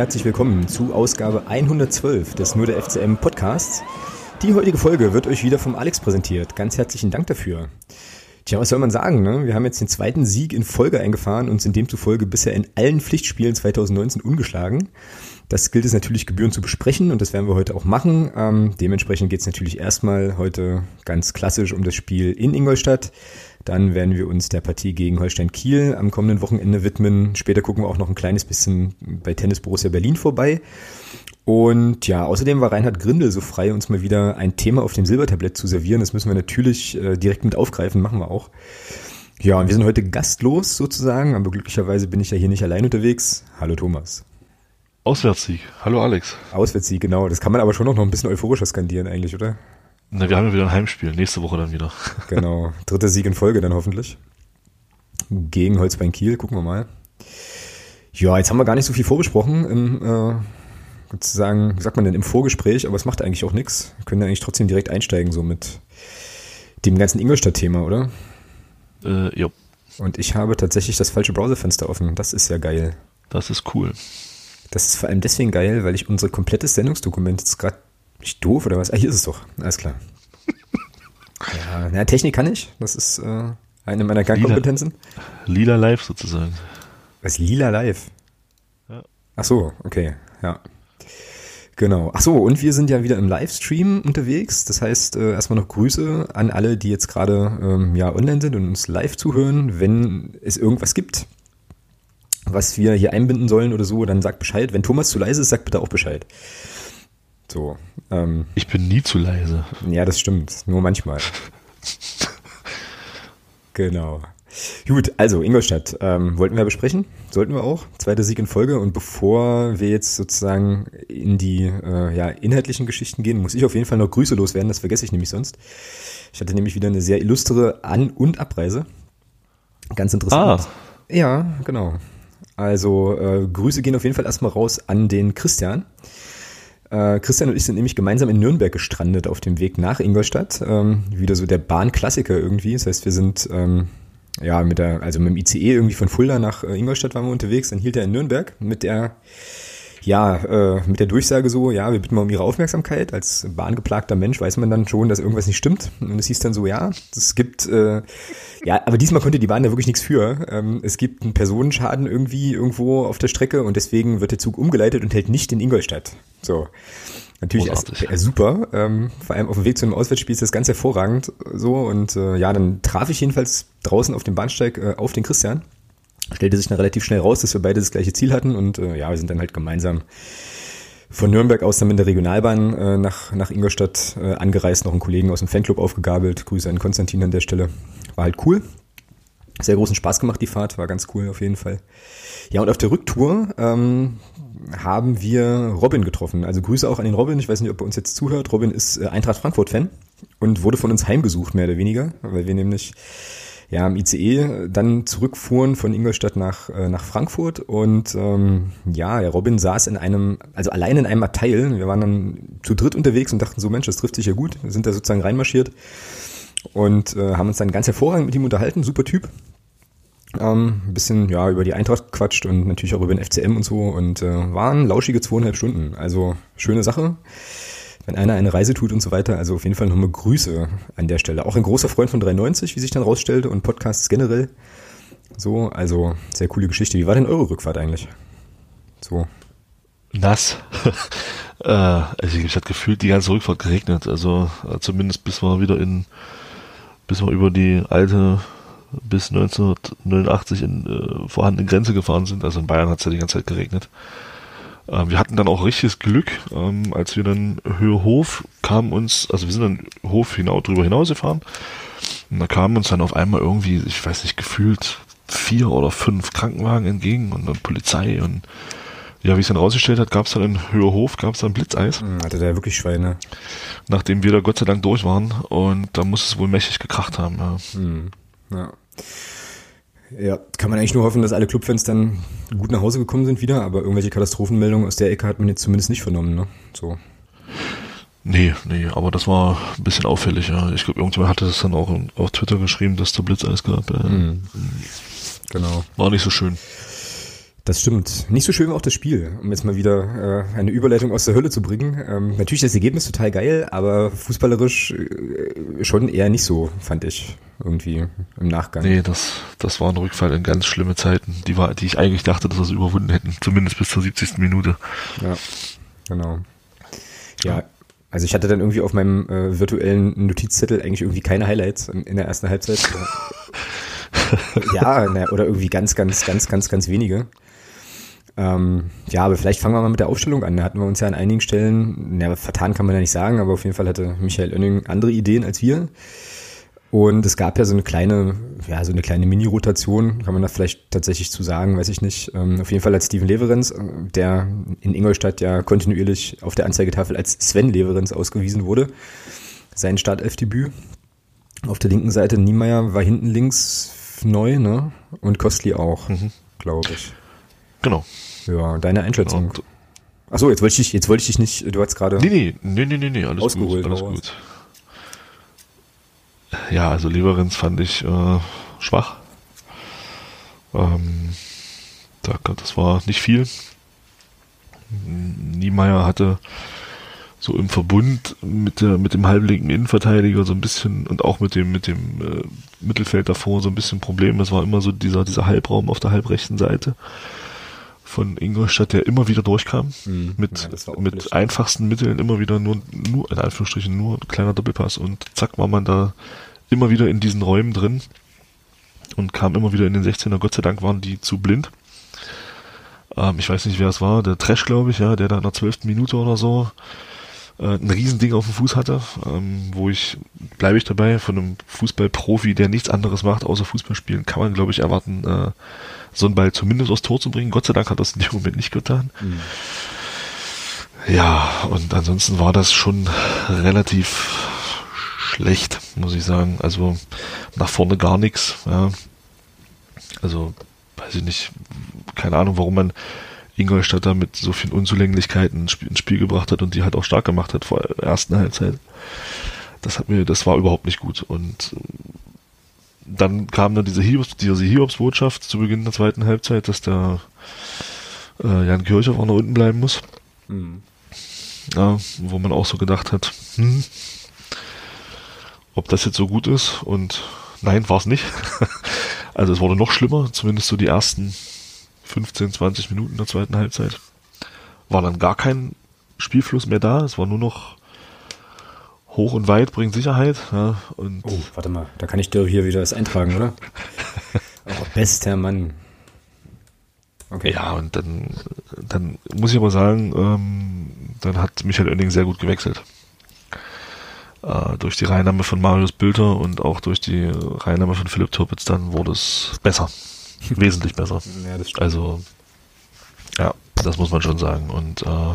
Herzlich willkommen zu Ausgabe 112 des Nur der FCM Podcasts. Die heutige Folge wird euch wieder vom Alex präsentiert. Ganz herzlichen Dank dafür. Tja, was soll man sagen? Ne? Wir haben jetzt den zweiten Sieg in Folge eingefahren und sind demzufolge bisher in allen Pflichtspielen 2019 ungeschlagen. Das gilt es natürlich gebührend zu besprechen und das werden wir heute auch machen. Ähm, dementsprechend geht es natürlich erstmal heute ganz klassisch um das Spiel in Ingolstadt. Dann werden wir uns der Partie gegen Holstein Kiel am kommenden Wochenende widmen. Später gucken wir auch noch ein kleines bisschen bei Tennis Borussia Berlin vorbei. Und ja, außerdem war Reinhard Grindel so frei, uns mal wieder ein Thema auf dem Silbertablett zu servieren. Das müssen wir natürlich äh, direkt mit aufgreifen, machen wir auch. Ja, und wir sind heute gastlos sozusagen, aber glücklicherweise bin ich ja hier nicht allein unterwegs. Hallo Thomas. Auswärtssieg. Hallo Alex. Auswärtssieg, genau. Das kann man aber schon noch ein bisschen euphorischer skandieren eigentlich, oder? Na, wir haben ja wieder ein Heimspiel, nächste Woche dann wieder. Genau, dritter Sieg in Folge dann hoffentlich. Gegen Holzbein Kiel, gucken wir mal. Ja, jetzt haben wir gar nicht so viel vorbesprochen im, äh, sozusagen, wie sagt man denn, im Vorgespräch, aber es macht eigentlich auch nichts. Wir können ja eigentlich trotzdem direkt einsteigen, so mit dem ganzen Ingolstadt-Thema, oder? Äh, ja. Und ich habe tatsächlich das falsche Browserfenster offen. Das ist ja geil. Das ist cool. Das ist vor allem deswegen geil, weil ich unser komplettes Sendungsdokument jetzt gerade ich doof oder was? Ah, hier ist es doch. Alles klar. ja, na, Technik kann ich. Das ist äh, eine meiner Kernkompetenzen. Lila, Lila Live sozusagen. Was? Lila Live? Ja. Ach so, okay, ja. Genau. Ach so, und wir sind ja wieder im Livestream unterwegs. Das heißt, äh, erstmal noch Grüße an alle, die jetzt gerade ähm, ja online sind und uns live zuhören. Wenn es irgendwas gibt, was wir hier einbinden sollen oder so, dann sagt Bescheid. Wenn Thomas zu leise ist, sagt bitte auch Bescheid. So. Ähm, ich bin nie zu leise. Ja, das stimmt. Nur manchmal. genau. Gut, also Ingolstadt ähm, wollten wir besprechen, sollten wir auch. Zweiter Sieg in Folge. Und bevor wir jetzt sozusagen in die äh, ja, inhaltlichen Geschichten gehen, muss ich auf jeden Fall noch Grüße loswerden. Das vergesse ich nämlich sonst. Ich hatte nämlich wieder eine sehr illustre An- und Abreise. Ganz interessant. Ah. Ja, genau. Also äh, Grüße gehen auf jeden Fall erstmal raus an den Christian. Äh, Christian und ich sind nämlich gemeinsam in Nürnberg gestrandet auf dem Weg nach Ingolstadt. Ähm, wieder so der Bahnklassiker irgendwie. Das heißt, wir sind ähm, ja mit der, also mit dem ICE irgendwie von Fulda nach äh, Ingolstadt waren wir unterwegs. Dann hielt er in Nürnberg mit der ja, äh, mit der Durchsage so, ja, wir bitten mal um Ihre Aufmerksamkeit. Als bahngeplagter Mensch weiß man dann schon, dass irgendwas nicht stimmt. Und es hieß dann so, ja, es gibt, äh, ja, aber diesmal konnte die Bahn da wirklich nichts für. Ähm, es gibt einen Personenschaden irgendwie irgendwo auf der Strecke und deswegen wird der Zug umgeleitet und hält nicht in Ingolstadt. So. Natürlich erst, äh, super. Ähm, vor allem auf dem Weg zu einem Auswärtsspiel ist das ganz hervorragend so. Und äh, ja, dann traf ich jedenfalls draußen auf dem Bahnsteig äh, auf den Christian stellte sich dann relativ schnell raus, dass wir beide das gleiche Ziel hatten und äh, ja, wir sind dann halt gemeinsam von Nürnberg aus dann mit der Regionalbahn äh, nach, nach Ingolstadt äh, angereist, noch einen Kollegen aus dem Fanclub aufgegabelt. Grüße an Konstantin an der Stelle. War halt cool. Sehr großen Spaß gemacht, die Fahrt, war ganz cool auf jeden Fall. Ja, und auf der Rücktour ähm, haben wir Robin getroffen. Also Grüße auch an den Robin. Ich weiß nicht, ob er uns jetzt zuhört. Robin ist äh, Eintracht Frankfurt-Fan und wurde von uns heimgesucht, mehr oder weniger, weil wir nämlich ja, im ICE dann zurückfuhren von Ingolstadt nach, äh, nach Frankfurt und ähm, ja, Robin saß in einem, also allein in einem Abteil. Wir waren dann zu dritt unterwegs und dachten so, Mensch, das trifft sich ja gut. Wir sind da sozusagen reinmarschiert und äh, haben uns dann ganz hervorragend mit ihm unterhalten. Super Typ. Ähm, ein bisschen ja über die Eintracht quatscht und natürlich auch über den FCM und so und äh, waren lauschige zweieinhalb Stunden. Also schöne Sache wenn einer eine Reise tut und so weiter. Also auf jeden Fall nochmal Grüße an der Stelle. Auch ein großer Freund von 93, wie sich dann rausstellte, und Podcasts generell. So, also sehr coole Geschichte. Wie war denn eure Rückfahrt eigentlich? So. Nass. äh, also ich hatte gefühlt die ganze Rückfahrt geregnet. Also äh, zumindest bis wir wieder in, bis wir über die alte bis 1989 in äh, vorhandene Grenze gefahren sind. Also in Bayern hat es ja die ganze Zeit geregnet. Äh, wir hatten dann auch richtiges Glück, ähm, als wir dann Höhe Hof kamen uns, also wir sind dann Hof hinaus, drüber hinausgefahren und da kamen uns dann auf einmal irgendwie, ich weiß nicht, gefühlt vier oder fünf Krankenwagen entgegen und dann Polizei und ja, wie es dann rausgestellt hat, gab es dann in Höherhof, gab es dann Blitzeis. Hm, hatte der wirklich Schweine. Nachdem wir da Gott sei Dank durch waren und da muss es wohl mächtig gekracht haben. Ja. Hm. ja. Ja, kann man eigentlich nur hoffen, dass alle Clubfans dann gut nach Hause gekommen sind wieder, aber irgendwelche Katastrophenmeldungen aus der Ecke hat man jetzt zumindest nicht vernommen, ne? So. Nee, nee, aber das war ein bisschen auffällig, ja. Ich glaube, irgendjemand hatte das dann auch auf Twitter geschrieben, dass der Blitzeis gab. Äh, mhm. Genau. War nicht so schön. Das stimmt. Nicht so schön war auch das Spiel, um jetzt mal wieder äh, eine Überleitung aus der Hölle zu bringen. Ähm, natürlich das Ergebnis total geil, aber fußballerisch äh, schon eher nicht so, fand ich irgendwie im Nachgang. Nee, das, das war ein Rückfall in ganz schlimme Zeiten, die, war, die ich eigentlich dachte, dass wir es überwunden hätten, zumindest bis zur 70. Minute. Ja, genau. Ja, also ich hatte dann irgendwie auf meinem äh, virtuellen Notizzettel eigentlich irgendwie keine Highlights in, in der ersten Halbzeit. ja, na, oder irgendwie ganz, ganz, ganz, ganz, ganz wenige. Ähm, ja, aber vielleicht fangen wir mal mit der Aufstellung an. Da hatten wir uns ja an einigen Stellen, ja, vertan kann man ja nicht sagen, aber auf jeden Fall hatte Michael Oenning andere Ideen als wir. Und es gab ja so eine kleine, ja, so eine kleine Mini-Rotation, kann man da vielleicht tatsächlich zu sagen, weiß ich nicht. Ähm, auf jeden Fall als Steven Leverenz, äh, der in Ingolstadt ja kontinuierlich auf der Anzeigetafel als Sven Leverenz ausgewiesen wurde. Sein Startelfdebüt. Auf der linken Seite Niemeyer war hinten links neu, ne? Und Kostli auch, mhm. glaube ich. Genau. Ja, deine Einschätzung. Achso, jetzt wollte ich dich, jetzt wollte ich dich nicht, du hast gerade. Nee, nee, nee, nee, nee, alles ausgeholt, gut, alles gut. Ja, also Leverenz fand ich äh, schwach. Ähm, das war nicht viel. Niemeyer hatte so im Verbund mit der mit dem halblinken Innenverteidiger so ein bisschen und auch mit dem mit dem äh, Mittelfeld davor so ein bisschen Problem. Es war immer so dieser dieser Halbraum auf der halbrechten Seite von Ingolstadt, der immer wieder durchkam mhm. mit ja, mit einfachsten Mitteln immer wieder nur nur in Anführungsstrichen nur ein kleiner Doppelpass und zack war man da immer wieder in diesen Räumen drin und kam immer wieder in den 16er. Gott sei Dank waren die zu blind. Ähm, ich weiß nicht, wer es war, der Trash, glaube ich, ja, der da in der zwölften Minute oder so ein Riesending auf dem Fuß hatte, ähm, wo ich, bleibe ich dabei, von einem Fußballprofi, der nichts anderes macht, außer Fußball spielen, kann man, glaube ich, erwarten, äh, so einen Ball zumindest aufs Tor zu bringen. Gott sei Dank hat das in dem Moment nicht getan. Mhm. Ja, und ansonsten war das schon relativ schlecht, muss ich sagen. Also nach vorne gar nichts. Ja. Also weiß ich nicht, keine Ahnung, warum man Ingolstadt da mit so vielen Unzulänglichkeiten ins Spiel, ins Spiel gebracht hat und die halt auch stark gemacht hat vor der ersten Halbzeit. Das hat mir, das war überhaupt nicht gut. Und dann kam dann diese Hiobs, diese Hiobs-Botschaft zu Beginn der zweiten Halbzeit, dass der äh, Jan Kirchhoff auch noch unten bleiben muss. Mhm. Ja, wo man auch so gedacht hat, hm, ob das jetzt so gut ist und nein, war es nicht. also es wurde noch schlimmer, zumindest so die ersten 15, 20 Minuten der zweiten Halbzeit. War dann gar kein Spielfluss mehr da, es war nur noch hoch und weit bringt Sicherheit. Ja, und oh, warte mal, da kann ich dir hier wieder das eintragen, oder? oh, bester Mann. Okay. Ja, und dann, dann muss ich aber sagen, ähm, dann hat Michael Oenning sehr gut gewechselt. Äh, durch die Reinnahme von Marius Bülter und auch durch die Reinnahme von Philipp Turpitz dann wurde es besser. Wesentlich besser. Ja. Also, ja, das muss man schon sagen. Und äh,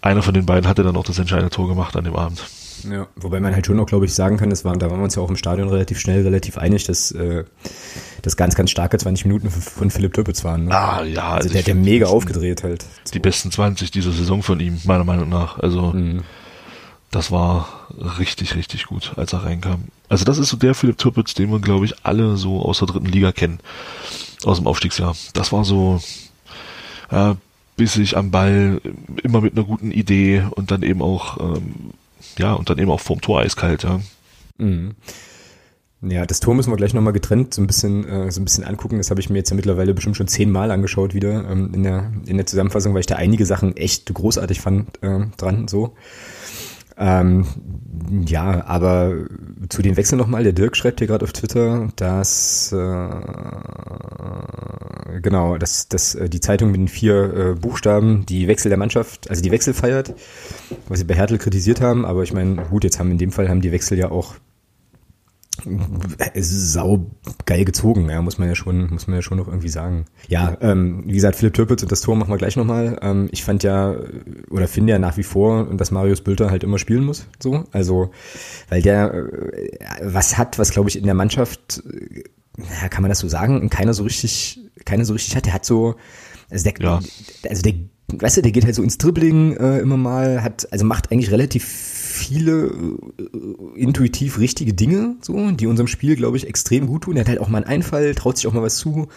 einer von den beiden hatte dann auch das entscheidende Tor gemacht an dem Abend. Ja, wobei man halt schon auch, glaube ich, sagen kann, das war, da waren wir uns ja auch im Stadion relativ schnell, relativ einig, dass äh, das ganz, ganz starke 20 Minuten von Philipp Töppitz waren. Ne? Ah, ja. Also, also der hat ja mega aufgedreht halt. Die besten 20 dieser Saison von ihm, meiner Meinung nach. Also mhm. Das war richtig, richtig gut, als er reinkam. Also das ist so der Philipp Töppitz, den wir, glaube ich, alle so aus der dritten Liga kennen. Aus dem Aufstiegsjahr. Das war so, ja, bissig am Ball, immer mit einer guten Idee und dann eben auch, ähm, ja, und dann eben auch vorm Tor eiskalt, ja. Mhm. Ja, das Tor müssen wir gleich nochmal getrennt so ein bisschen, äh, so ein bisschen angucken. Das habe ich mir jetzt ja mittlerweile bestimmt schon zehnmal angeschaut wieder ähm, in, der, in der Zusammenfassung, weil ich da einige Sachen echt großartig fand äh, dran, so. Ähm, ja, aber zu den Wechseln nochmal. Der Dirk schreibt hier gerade auf Twitter, dass äh, genau, dass, dass äh, die Zeitung mit den vier äh, Buchstaben die Wechsel der Mannschaft, also die Wechsel feiert, was sie bei Hertel kritisiert haben. Aber ich meine, gut, jetzt haben in dem Fall haben die Wechsel ja auch sau geil gezogen, ja, muss man ja schon, muss man ja schon noch irgendwie sagen. Ja, ähm, wie gesagt, Philipp Türpitz und das Tor machen wir gleich nochmal. Ähm, ich fand ja, oder finde ja nach wie vor, dass Marius Bülter halt immer spielen muss, so. Also, weil der äh, was hat, was glaube ich in der Mannschaft, ja, kann man das so sagen, keiner so richtig, keiner so richtig hat. Der hat so, also der, ja. also der, weißt du, der geht halt so ins Dribbling äh, immer mal, hat, also macht eigentlich relativ viele äh, intuitiv richtige Dinge, so, die unserem Spiel, glaube ich, extrem gut tun. Er hat halt auch mal einen Einfall, traut sich auch mal was zu.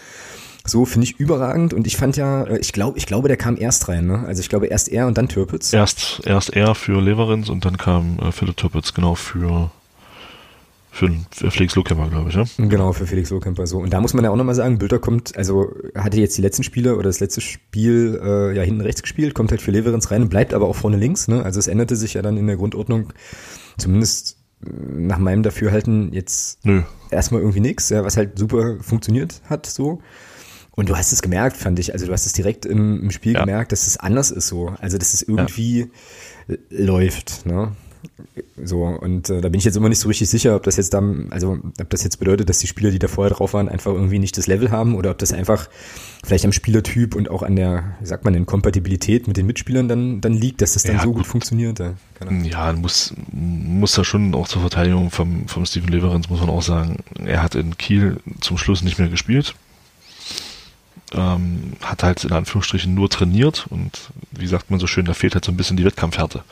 So finde ich überragend und ich fand ja, äh, ich glaube, ich glaube, der kam erst rein, ne? Also ich glaube erst er und dann Türpitz. Erst, erst er für Leverins und dann kam äh, Philipp Türpitz, genau, für für, für Felix Lohkemper, glaube ich, ja? Genau, für Felix Lohkemper so. Und da muss man ja auch nochmal sagen, Bülter kommt, also hatte jetzt die letzten Spiele oder das letzte Spiel äh, ja hinten rechts gespielt, kommt halt für Leverins rein und bleibt aber auch vorne links. Ne? Also es änderte sich ja dann in der Grundordnung, zumindest äh, nach meinem Dafürhalten jetzt Nö. erstmal irgendwie nichts, ja, was halt super funktioniert hat so. Und du hast es gemerkt, fand ich. Also du hast es direkt im, im Spiel ja. gemerkt, dass es anders ist so. Also dass es irgendwie ja. läuft. Ne? So, und äh, da bin ich jetzt immer nicht so richtig sicher, ob das jetzt dann, also ob das jetzt bedeutet, dass die Spieler, die da vorher drauf waren, einfach irgendwie nicht das Level haben oder ob das einfach vielleicht am Spielertyp und auch an der, wie sagt man denn, Kompatibilität mit den Mitspielern dann, dann liegt, dass das dann ja, so gut, gut funktioniert. Ja, ja muss, muss da schon auch zur Verteidigung vom, vom Steven Leverens, muss man auch sagen, er hat in Kiel zum Schluss nicht mehr gespielt. Ähm, hat halt in Anführungsstrichen nur trainiert und wie sagt man so schön, da fehlt halt so ein bisschen die Wettkampfhärte.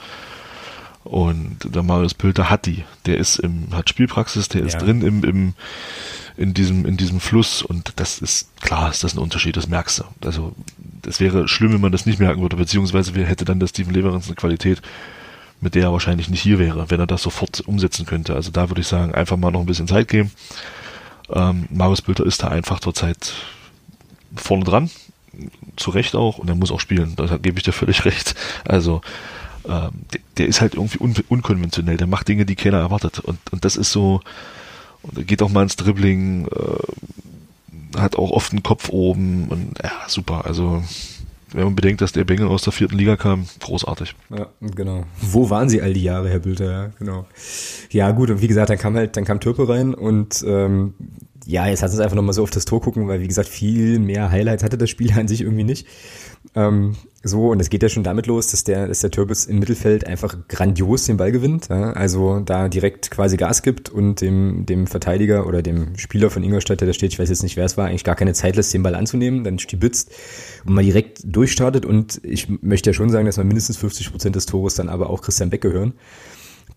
Und der Marius Pülter hat die. Der ist im, hat Spielpraxis, der ist drin im, im, in diesem, in diesem Fluss und das ist, klar ist das ein Unterschied, das merkst du. Also, das wäre schlimm, wenn man das nicht merken würde, beziehungsweise hätte dann der Steven Leverens eine Qualität, mit der er wahrscheinlich nicht hier wäre, wenn er das sofort umsetzen könnte. Also da würde ich sagen, einfach mal noch ein bisschen Zeit geben. Ähm, Marius Bülter ist da einfach zurzeit vorne dran, zu Recht auch, und er muss auch spielen, da gebe ich dir völlig recht. Also ähm, der, der, ist halt irgendwie un, unkonventionell, der macht Dinge, die keiner erwartet. Und, und das ist so, und er geht auch mal ins Dribbling, äh, hat auch oft einen Kopf oben und ja, super. Also wenn man bedenkt, dass der Bengel aus der vierten Liga kam, großartig. Ja, genau. Wo waren sie all die Jahre, Herr Bülter? Ja, genau. Ja, gut, und wie gesagt, dann kam halt, dann kam Türpe rein und ähm, ja, jetzt hat es einfach nochmal so auf das Tor gucken, weil wie gesagt, viel mehr Highlights hatte das Spiel an sich irgendwie nicht. Ähm, so, und es geht ja schon damit los, dass der, dass der Turbis im Mittelfeld einfach grandios den Ball gewinnt. Ja? Also da direkt quasi Gas gibt und dem, dem Verteidiger oder dem Spieler von Ingolstadt, der da steht, ich weiß jetzt nicht, wer es war, eigentlich gar keine Zeit lässt, den Ball anzunehmen, dann stibitzt und mal direkt durchstartet. Und ich möchte ja schon sagen, dass man mindestens 50 Prozent des Tores dann aber auch Christian Beck gehören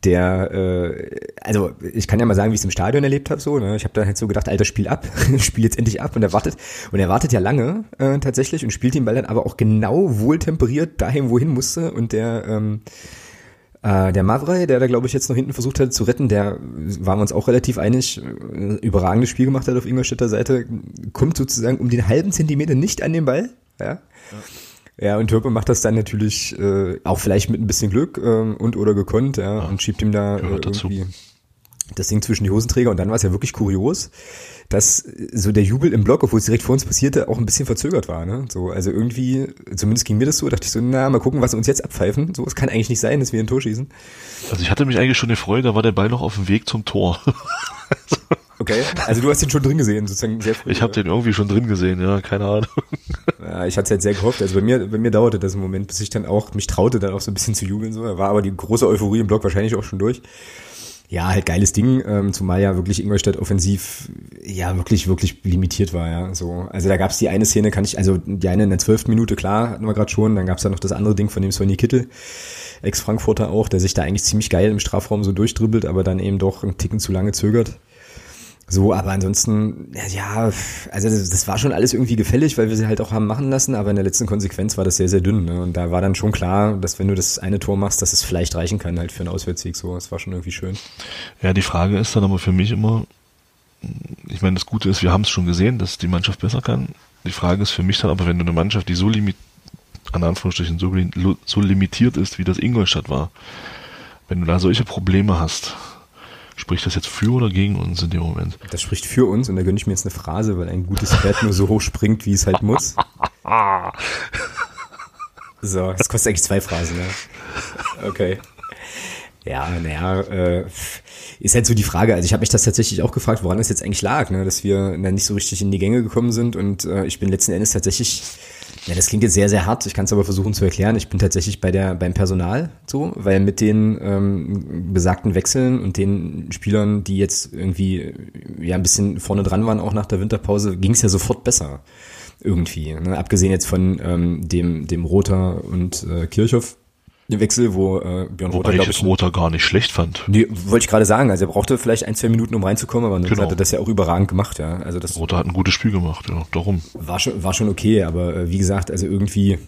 der, äh, also ich kann ja mal sagen, wie ich es im Stadion erlebt habe. So, ne? Ich habe dann halt so gedacht, alter, Spiel ab, spiel jetzt endlich ab. Und er wartet und er wartet ja lange äh, tatsächlich und spielt den Ball dann aber auch genau wohltemperiert dahin, wohin musste. Und der ähm, äh, der Mavrei, der da glaube ich jetzt noch hinten versucht hat zu retten, der waren wir uns auch relativ einig, äh, überragendes Spiel gemacht hat auf Ingolstädter Seite, kommt sozusagen um den halben Zentimeter nicht an den Ball. Ja. ja. Ja, und Türpe macht das dann natürlich äh, auch vielleicht mit ein bisschen Glück äh, und oder gekonnt, ja, ja und schiebt ihm da äh, irgendwie das Ding zwischen die Hosenträger. Und dann war es ja wirklich kurios, dass so der Jubel im Block, obwohl es direkt vor uns passierte, auch ein bisschen verzögert war. Ne? So, also irgendwie, zumindest ging mir das so, dachte ich so, na, mal gucken, was sie uns jetzt abpfeifen. So, es kann eigentlich nicht sein, dass wir ein Tor schießen. Also ich hatte mich eigentlich schon gefreut, da war der Ball noch auf dem Weg zum Tor. Okay, also du hast den schon drin gesehen, sozusagen sehr früh. Ich habe den irgendwie schon drin gesehen, ja, keine Ahnung. Ja, ich hatte es halt sehr gehofft. Also bei mir, bei mir dauerte das im Moment, bis ich dann auch mich traute, dann auch so ein bisschen zu jubeln. So, da war aber die große Euphorie im Block wahrscheinlich auch schon durch. Ja, halt geiles Ding, ähm, zumal ja wirklich Ingolstadt offensiv ja wirklich, wirklich limitiert war, ja. So. Also da gab es die eine Szene, kann ich, also die eine in der zwölften Minute, klar, hatten wir gerade schon, dann gab es ja noch das andere Ding von dem Sonny Kittel, Ex-Frankfurter auch, der sich da eigentlich ziemlich geil im Strafraum so durchdribbelt, aber dann eben doch einen Ticken zu lange zögert. So, aber ansonsten, ja, also das, das, war schon alles irgendwie gefällig, weil wir sie halt auch haben machen lassen, aber in der letzten Konsequenz war das sehr, sehr dünn. Ne? Und da war dann schon klar, dass wenn du das eine Tor machst, dass es vielleicht reichen kann halt für einen Auswärtssieg. So, das war schon irgendwie schön. Ja, die Frage ist dann aber für mich immer, ich meine, das Gute ist, wir haben es schon gesehen, dass die Mannschaft besser kann. Die Frage ist für mich dann aber, wenn du eine Mannschaft, die so limit, an Anführungsstrichen so, so limitiert ist, wie das Ingolstadt war, wenn du da solche Probleme hast, Spricht das jetzt für oder gegen uns in dem Moment? Das spricht für uns und da gönne ich mir jetzt eine Phrase, weil ein gutes Pferd nur so hoch springt, wie es halt muss. so, das kostet eigentlich zwei Phrasen, ja. Okay. Ja, naja, äh, ist halt so die Frage. Also ich habe mich das tatsächlich auch gefragt, woran das jetzt eigentlich lag, ne? dass wir dann nicht so richtig in die Gänge gekommen sind und äh, ich bin letzten Endes tatsächlich ja, das klingt jetzt sehr, sehr hart. Ich kann es aber versuchen zu erklären. Ich bin tatsächlich bei der, beim Personal so, weil mit den ähm, besagten Wechseln und den Spielern, die jetzt irgendwie ja ein bisschen vorne dran waren, auch nach der Winterpause, ging es ja sofort besser. Irgendwie. Ne? Abgesehen jetzt von ähm, dem, dem Roter und äh, Kirchhoff, Wechsel, wo äh, Björn Wobei Rother, ich jetzt Rother gar nicht schlecht fand. Nee, wollte ich gerade sagen. Also er brauchte vielleicht ein, zwei Minuten, um reinzukommen, aber dann Genau. hat er das ja auch überragend gemacht, ja. Also das Rother hat ein gutes Spiel gemacht, ja, darum. war schon, war schon okay, aber äh, wie gesagt, also irgendwie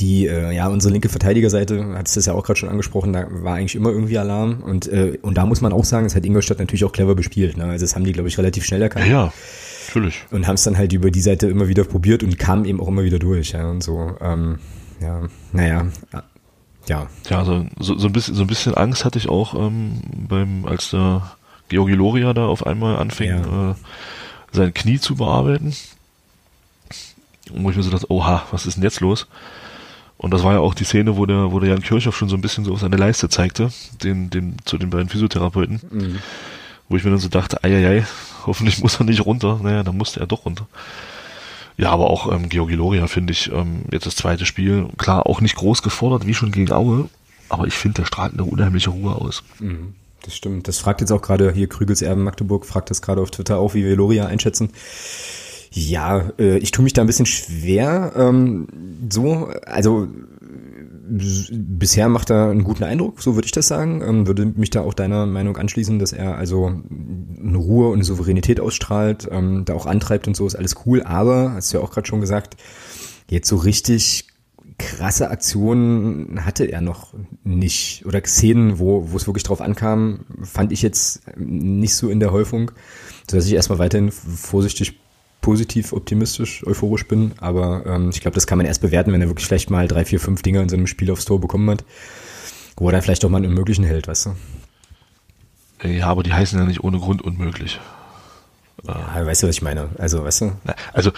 die, äh, ja, unsere linke Verteidigerseite, hat es das ja auch gerade schon angesprochen, da war eigentlich immer irgendwie Alarm und, äh, und da muss man auch sagen, es hat Ingolstadt natürlich auch clever bespielt, ne? Also das haben die, glaube ich, relativ schnell Ja, erkannt ja, natürlich. und haben es dann halt über die Seite immer wieder probiert und kamen eben auch immer wieder durch, ja, und so, ähm, ja, naja, ja, Ja, also so, so, ein bisschen, so ein bisschen Angst hatte ich auch ähm, beim, als der Georgi Loria da auf einmal anfing, Ja. äh, sein Knie zu bearbeiten. Und wo ich mir so dachte, oha, was ist denn jetzt los? Und das war ja auch die Szene, wo der, wo der Jan Kirchhoff schon so ein bisschen so auf seine Leiste zeigte, den, den, zu den beiden Physiotherapeuten. Mhm. Wo ich mir dann so dachte, eieiei, hoffentlich muss er nicht runter. Naja, dann musste er doch runter. Ja, aber auch ähm, Georgi Loria finde ich ähm, jetzt das zweite Spiel, klar, auch nicht groß gefordert, wie schon gegen Aue, aber ich finde, der strahlt eine unheimliche Ruhe aus. Mhm, Das stimmt. Das fragt jetzt auch gerade hier Krügels Erben Magdeburg, fragt das gerade auf Twitter auch, wie wir Loria einschätzen. Ja, äh, ich tue mich da ein bisschen schwer. Ähm, so, also bisher macht er einen guten Eindruck, so würde ich das sagen. Ähm, würde mich da auch deiner Meinung anschließen, dass er also eine Ruhe und eine Souveränität ausstrahlt, ähm, da auch antreibt und so, ist alles cool. Aber, hast du ja auch gerade schon gesagt, jetzt so richtig krasse Aktionen hatte er noch nicht. Oder Szenen, wo, wo es wirklich drauf ankam, fand ich jetzt nicht so in der Häufung, sodass ich erstmal weiterhin vorsichtig positiv, optimistisch, euphorisch bin. Aber ähm, ich glaube, das kann man erst bewerten, wenn er wirklich vielleicht mal drei, vier, fünf Dinger in seinem Spiel aufs Tor bekommen hat, wo er dann vielleicht auch mal einen Unmöglichen hält, weißt du? Ja, aber die heißen ja nicht ohne Grund unmöglich. Ja, weißt du, was ich meine? Also, weißt du? Also,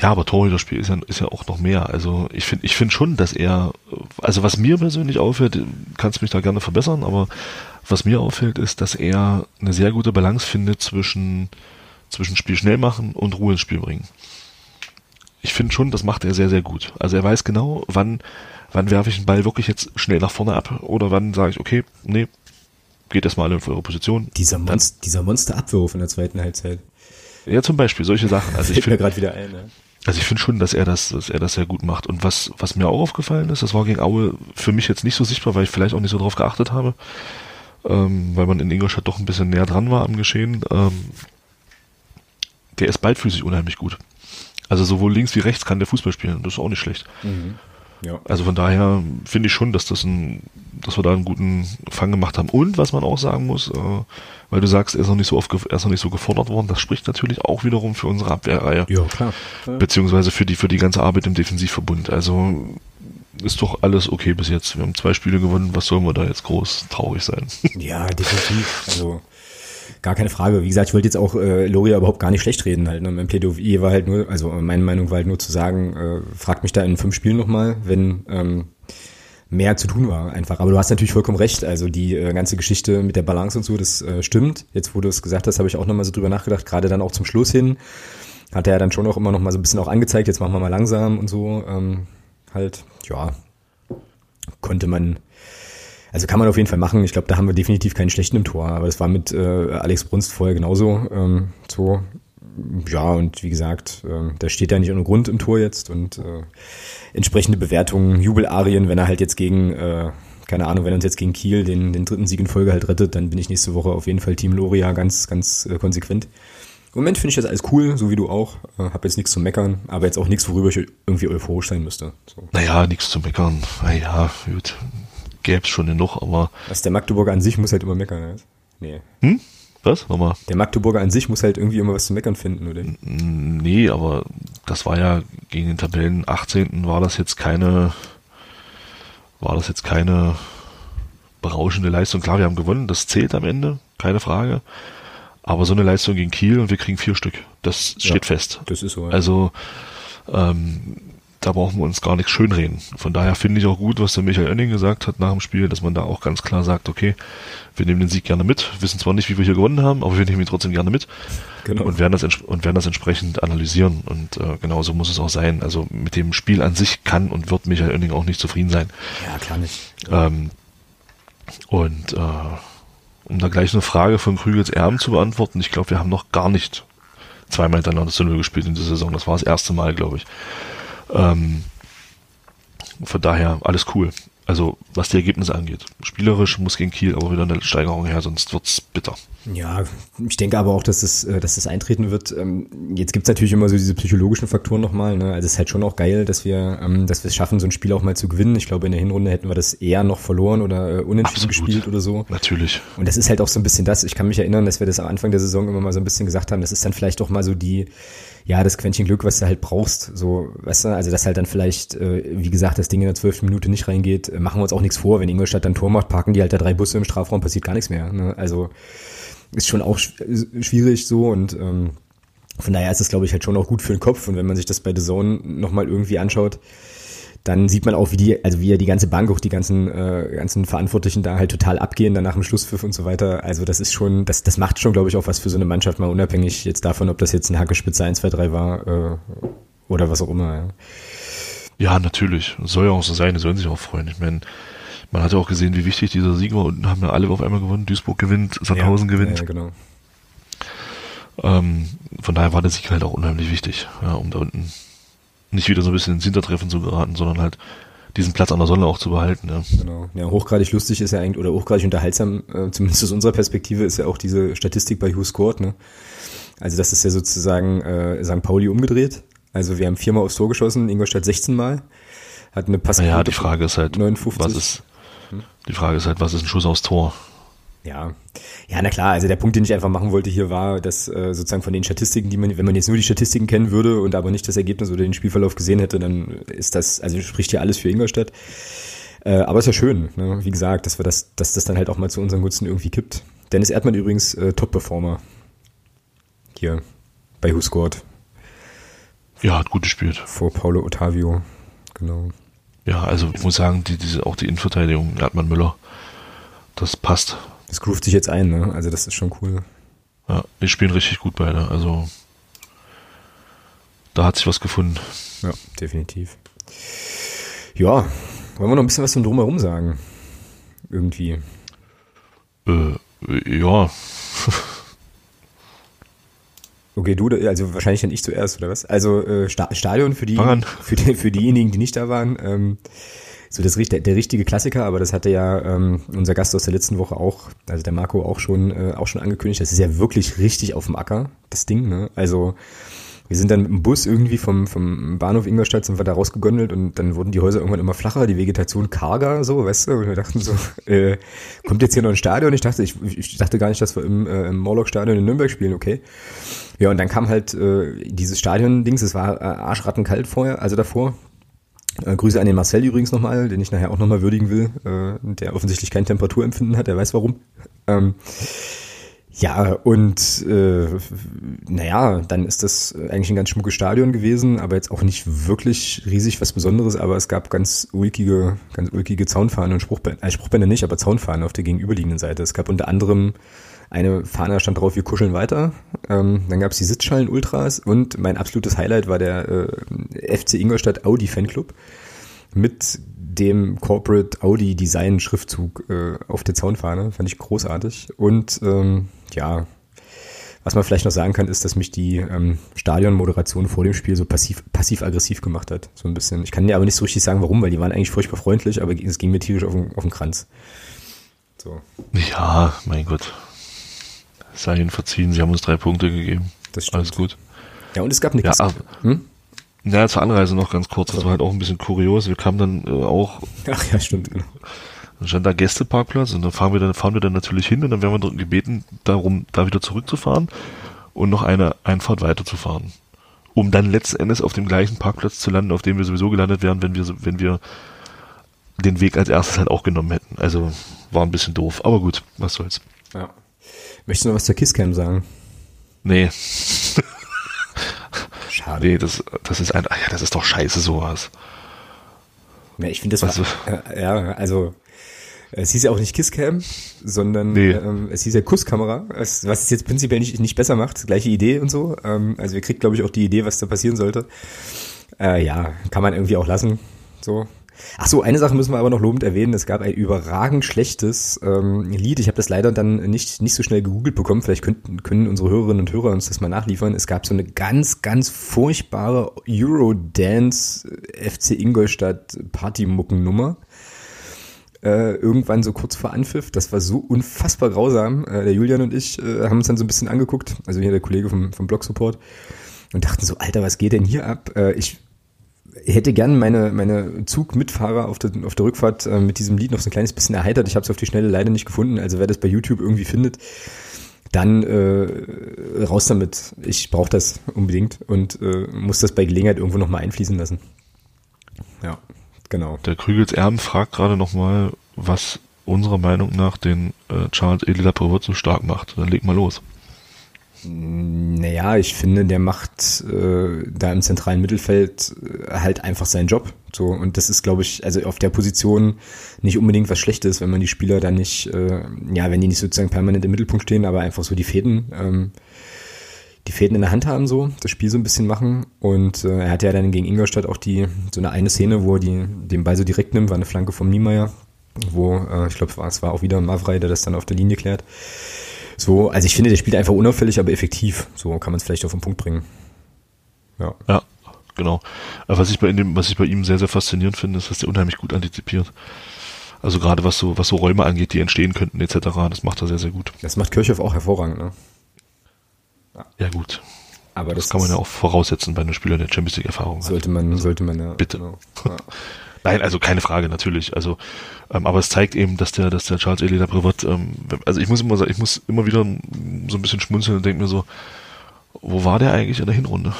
ja, aber Torhüterspiel ist ja, ist ja auch noch mehr. Also, ich finde ich finde schon, dass er, also was mir persönlich auffällt, kannst mich da gerne verbessern, aber was mir auffällt, ist, dass er eine sehr gute Balance findet zwischen, zwischen Spiel schnell machen und Ruhe ins Spiel bringen. Ich finde schon, das macht er sehr, sehr gut. Also er weiß genau, wann, wann werfe ich den Ball wirklich jetzt schnell nach vorne ab oder wann sage ich, okay, nee, geht erstmal alle in eure Position. Dieser, Monst dieser Monsterabwurf in der zweiten Halbzeit. Ja, zum Beispiel, solche Sachen. Also ich finde, gerade wieder ein. Ne? Also ich finde schon, dass er das, dass er das sehr gut macht. Und was, was mir auch aufgefallen ist, das war gegen Aue für mich jetzt nicht so sichtbar, weil ich vielleicht auch nicht so drauf geachtet habe, ähm, weil man in Ingolstadt doch ein bisschen näher dran war am Geschehen. Ähm, der ist beidfüßig unheimlich gut. Also sowohl links wie rechts kann der Fußball spielen. Das ist auch nicht schlecht. Ja. Also von daher finde ich schon, dass das ein, dass wir da einen guten Fang gemacht haben. Und was man auch sagen muss, äh, weil du sagst, er ist noch nicht so oft, er ist noch nicht so gefordert worden, das spricht natürlich auch wiederum für unsere Abwehrreihe ja, klar. beziehungsweise für die für die ganze Arbeit im Defensivverbund. Also ist doch alles okay bis jetzt. Wir haben zwei Spiele gewonnen. Was sollen wir da jetzt groß traurig sein? Ja, definitiv. Also gar keine Frage. Wie gesagt, ich wollte jetzt auch äh, Loria überhaupt gar nicht schlecht reden. Halt. ne? Mein Plädoyer war halt nur, also meine Meinung war halt nur zu sagen, äh, fragt mich da in fünf Spielen nochmal, wenn ähm, mehr zu tun war einfach. Aber du hast natürlich vollkommen recht. Also die äh, ganze Geschichte mit der Balance und so, das äh, stimmt. Jetzt, wo du es gesagt hast, habe ich auch nochmal so drüber nachgedacht, gerade dann auch zum Schluss hin. Hat er ja dann schon auch immer noch mal so ein bisschen auch angezeigt, jetzt machen wir mal langsam und so. Ähm, halt, ja, konnte man, also kann man auf jeden Fall machen. Ich glaube, da haben wir definitiv keinen schlechten im Tor. Aber das war mit äh, Alex Brunst vorher genauso. Ähm, so, ja, und wie gesagt, ähm, da steht er nicht ohne Grund im Tor jetzt und äh, entsprechende Bewertungen, Jubelarien, wenn er halt jetzt gegen, äh, keine Ahnung, wenn er uns jetzt gegen Kiel den, den dritten Sieg in Folge halt rettet, dann bin ich nächste Woche auf jeden Fall Team Loria ganz, ganz äh, konsequent. Im Moment finde ich das alles cool, so wie du auch. Äh, hab jetzt nichts zu meckern, aber jetzt auch nichts, worüber ich irgendwie euphorisch sein müsste. So. naja, nichts zu meckern. Naja, gut. Gäb's schon genug, aber. Was der Magdeburger an sich muss halt immer meckern, ne? Nee. Hm? Was? Nochmal. Der Magdeburger an sich muss halt irgendwie immer was zu meckern finden, oder? Nee, aber das war ja gegen den Tabellen 18. war das jetzt keine, war das jetzt keine berauschende Leistung. Klar, wir haben gewonnen, das zählt am Ende, keine Frage. Aber so eine Leistung gegen Kiel und wir kriegen vier Stück, das steht Ja, fest. Das ist so. ja. Also ähm, da brauchen wir uns gar nichts schönreden. Von daher finde ich auch gut, was der Michael Oenning gesagt hat nach dem Spiel, dass man da auch ganz klar sagt, okay, wir nehmen den Sieg gerne mit, wissen zwar nicht, wie wir hier gewonnen haben, aber wir nehmen ihn trotzdem gerne mit Genau. und werden das und werden das entsprechend analysieren und äh, genau so muss es auch sein. Also mit dem Spiel an sich kann und wird Michael Oenning auch nicht zufrieden sein. ja, klar nicht. Ähm, und äh, um da gleich eine Frage von Krügels Erben zu beantworten, ich glaube, wir haben noch gar nicht zweimal hintereinander zu Null gespielt in dieser Saison. Das war das erste Mal, glaube ich. Ähm, von daher alles cool. Also, was die Ergebnisse angeht. Spielerisch muss gegen Kiel aber wieder eine Steigerung her, sonst wird's bitter. Ja, ich denke aber auch, dass es, äh, dass es eintreten wird. Ähm, jetzt gibt's natürlich immer so diese psychologischen Faktoren nochmal. Ne? Also es ist halt schon auch geil, dass wir, ähm, dass wir es schaffen, so ein Spiel auch mal zu gewinnen. Ich glaube, in der Hinrunde hätten wir das eher noch verloren oder äh, unentschieden Absolut. gespielt oder so. Natürlich. Und das ist halt auch so ein bisschen das. Ich kann mich erinnern, dass wir das am Anfang der Saison immer mal so ein bisschen gesagt haben. Das ist dann vielleicht auch mal so die, ja, das Quäntchen Glück, was du halt brauchst. So, weißt du, also dass halt dann vielleicht, äh, wie gesagt, das Ding in der zwölften Minute nicht reingeht, äh, machen wir uns auch nichts vor. Wenn Ingolstadt dann Tor macht, parken die halt da drei Busse im Strafraum, passiert gar nichts mehr. Ne? Also ist schon auch schwierig so und ähm, von daher ist es, glaube ich, halt schon auch gut für den Kopf. Und wenn man sich das bei The Zone nochmal irgendwie anschaut, dann sieht man auch, wie die, also wie ja die ganze Bank, auch die ganzen, äh, ganzen Verantwortlichen da halt total abgehen, dann nach dem Schlusspfiff und so weiter. Also das ist schon, das, das macht schon, glaube ich, auch was für so eine Mannschaft, mal unabhängig jetzt davon, ob das jetzt ein Hackespitze 1, 2, 3 war äh, oder was auch immer. Ja. ja, natürlich. Soll ja auch so sein, die sollen sich auch freuen. Ich meine, man hat ja auch gesehen, wie wichtig dieser Sieg war und haben ja alle auf einmal gewonnen. Duisburg gewinnt, Sandhausen ja, gewinnt. Ja, genau. Ähm, von daher war der Sieg halt auch unheimlich wichtig, ja, um da unten nicht wieder so ein bisschen ins Hintertreffen zu geraten, sondern halt diesen Platz an der Sonne auch zu behalten. Ja. Genau. Ja, hochgradig lustig ist ja eigentlich, oder hochgradig unterhaltsam, äh, zumindest aus unserer Perspektive, ist ja auch diese Statistik bei Who Scored, ne? Also das ist ja sozusagen äh, St. Pauli umgedreht. Also wir haben viermal aufs Tor geschossen, Ingolstadt 16 Mal. Hat eine Passquote Ja, die Frage ist halt, 59. was ist, die Frage ist halt, was ist ein Schuss aufs Tor? Ja, ja, na klar. Also der Punkt, den ich einfach machen wollte hier war, dass äh, sozusagen von den Statistiken, die man, wenn man jetzt nur die Statistiken kennen würde und aber nicht das Ergebnis oder den Spielverlauf gesehen hätte, dann ist das, also spricht hier alles für Ingolstadt. Äh, aber ist ja schön, ne? wie gesagt, dass wir das, dass das dann halt auch mal zu unseren Gunsten irgendwie kippt. Dennis Erdmann übrigens äh, Top-Performer hier bei Who Scored. Ja, hat gut gespielt. Vor Paulo Ottavio, genau. Ja, also ich muss sagen, die, diese, auch die Innenverteidigung, Erdmann Müller, das passt. Das groovt sich jetzt ein, ne? Also das ist schon cool. Ja, die spielen richtig gut beide. Also da hat sich was gefunden. Ja, definitiv. Ja, wollen wir noch ein bisschen was zum Drumherum sagen? Irgendwie. Äh, ja. Okay, du, also wahrscheinlich dann ich zuerst, oder was? Also äh, Stadion für die, für die, für diejenigen, die nicht da waren. Ähm, so das der, der richtige Klassiker, aber das hatte ja ähm, unser Gast aus der letzten Woche auch, also der Marco auch schon äh, auch schon angekündigt. Das ist ja wirklich richtig auf dem Acker, das Ding. Ne? Also wir sind dann mit dem Bus irgendwie vom, vom Bahnhof Ingolstadt sind wir da rausgegondelt und dann wurden die Häuser irgendwann immer flacher, die Vegetation karger, so, weißt du, und wir dachten so, äh, kommt jetzt hier noch ein Stadion? Ich dachte, ich, ich dachte gar nicht, dass wir im, äh, im Morlock-Stadion in Nürnberg spielen, okay. Ja, und dann kam halt äh, dieses Stadion-Dings, es war äh, arschrattenkalt vorher, also davor, äh, Grüße an den Marcel übrigens nochmal, den ich nachher auch nochmal würdigen will, äh, der offensichtlich kein Temperaturempfinden hat, der weiß warum. Ähm, ja, und äh, naja, dann ist das eigentlich ein ganz schmuckes Stadion gewesen, aber jetzt auch nicht wirklich riesig was Besonderes, aber es gab ganz ulkige, ganz ulkige Zaunfahnen und Spruchbänder, äh, Spruchbänder nicht, aber Zaunfahnen auf der gegenüberliegenden Seite. Es gab unter anderem eine Fahne, stand drauf, wir kuscheln weiter. Ähm, dann gab es die Sitzschalen Ultras und mein absolutes Highlight war der äh, FC Ingolstadt Audi Fanclub mit dem Corporate Audi Design Schriftzug äh, auf der Zaunfahne. Fand ich großartig. Und ähm, ja, was man vielleicht noch sagen kann, ist, dass mich die ähm, Stadionmoderation vor dem Spiel so passiv, passiv-aggressiv gemacht hat. So ein bisschen. Ich kann dir aber nicht so richtig sagen, warum, weil die waren eigentlich furchtbar freundlich, aber es ging mir tierisch auf den, auf den Kranz. So. Ja, mein Gott. Sei ihnen verziehen, sie haben uns drei Punkte gegeben. Das stimmt. Alles gut. Ja, und es gab eine ja. Hm? Ja, zur Anreise noch ganz kurz. Das war halt auch ein bisschen kurios. Wir kamen dann äh, auch. Ach ja, stimmt, genau. Dann stand da Gästeparkplatz und dann fahren wir dann, fahren wir dann natürlich hin und dann werden wir gebeten, darum, da wieder zurückzufahren und noch eine Einfahrt weiterzufahren. Um dann letzten Endes auf dem gleichen Parkplatz zu landen, auf dem wir sowieso gelandet wären, wenn wir, wenn wir den Weg als erstes halt auch genommen hätten. Also war ein bisschen doof, aber gut, was soll's. Ja. Möchtest du noch was zur Kisscam sagen? Nee. Schade. Nee, das, das ist ein, ja, das ist doch scheiße sowas. Ja, ich finde das also, war, äh, ja, also es hieß ja auch nicht Kisscam, sondern nee. ähm, es hieß ja Kusskamera, was, was es jetzt prinzipiell nicht, nicht besser macht, gleiche Idee und so. Ähm, also wir kriegt, glaube ich, auch die Idee, was da passieren sollte. Äh, ja, kann man irgendwie auch lassen. So, Ach so, eine Sache müssen wir aber noch lobend erwähnen. Es gab ein überragend schlechtes ähm, Lied. Ich habe das leider dann nicht, nicht so schnell gegoogelt bekommen. Vielleicht könnten, können unsere Hörerinnen und Hörer uns das mal nachliefern. Es gab so eine ganz, ganz furchtbare Eurodance FC Ingolstadt Partymuckennummer. äh, irgendwann so kurz vor Anpfiff. Das war so unfassbar grausam. Äh, der Julian und ich äh, haben uns dann so ein bisschen angeguckt, also hier der Kollege vom, vom Blog Support, und dachten so, Alter, was geht denn hier ab? Äh, ich hätte gern meine, meine Zugmitfahrer auf der, auf der Rückfahrt äh, mit diesem Lied noch so ein kleines bisschen erheitert. Ich habe es auf die Schnelle leider nicht gefunden. Also wer das bei YouTube irgendwie findet, dann äh, raus damit. Ich brauche das unbedingt und äh, muss das bei Gelegenheit irgendwo nochmal einfließen lassen. Ja, genau. Der Krügels Erben fragt gerade nochmal, was unserer Meinung nach den äh, Charles Edela Provot so stark macht. Dann leg mal los. Naja, ich finde, der macht äh, da im zentralen Mittelfeld äh, halt einfach seinen Job. So, und das ist, glaube ich, also auf der Position nicht unbedingt was Schlechtes, wenn man die Spieler dann nicht, äh, ja, wenn die nicht sozusagen permanent im Mittelpunkt stehen, aber einfach so die Fäden, ähm, die Fäden in der Hand haben, so, das Spiel so ein bisschen machen. Und äh, er hatte ja dann gegen Ingolstadt auch die, so eine eine Szene, wo er die, den Ball so direkt nimmt, war eine Flanke vom Niemeyer, wo, äh, ich glaube, es war, es war auch wieder Mavrei, der das dann auf der Linie klärt. So, also ich finde, der spielt einfach unauffällig, aber effektiv. So kann man es vielleicht auf den Punkt bringen. Ja. Ja, genau. Was ich bei ihm, was ich bei ihm sehr, sehr faszinierend finde, ist, dass er unheimlich gut antizipiert. Also gerade was so, was so Räume angeht, die entstehen könnten, etc., das macht er sehr, sehr gut. Das macht Kirchhoff auch hervorragend, ne? Ja, ja gut. Aber das, das kann man ja auch voraussetzen bei einem Spieler, der Champions League Erfahrung sollte hat. Man, also, sollte man ja. Bitte. Genau. Ja. Nein, also keine Frage, natürlich. Also, ähm, aber es zeigt eben, dass der, dass der Charles Elida Privat, ähm, also ich muss immer sagen, ich muss immer wieder so ein bisschen schmunzeln und denke mir so, wo war der eigentlich in der Hinrunde?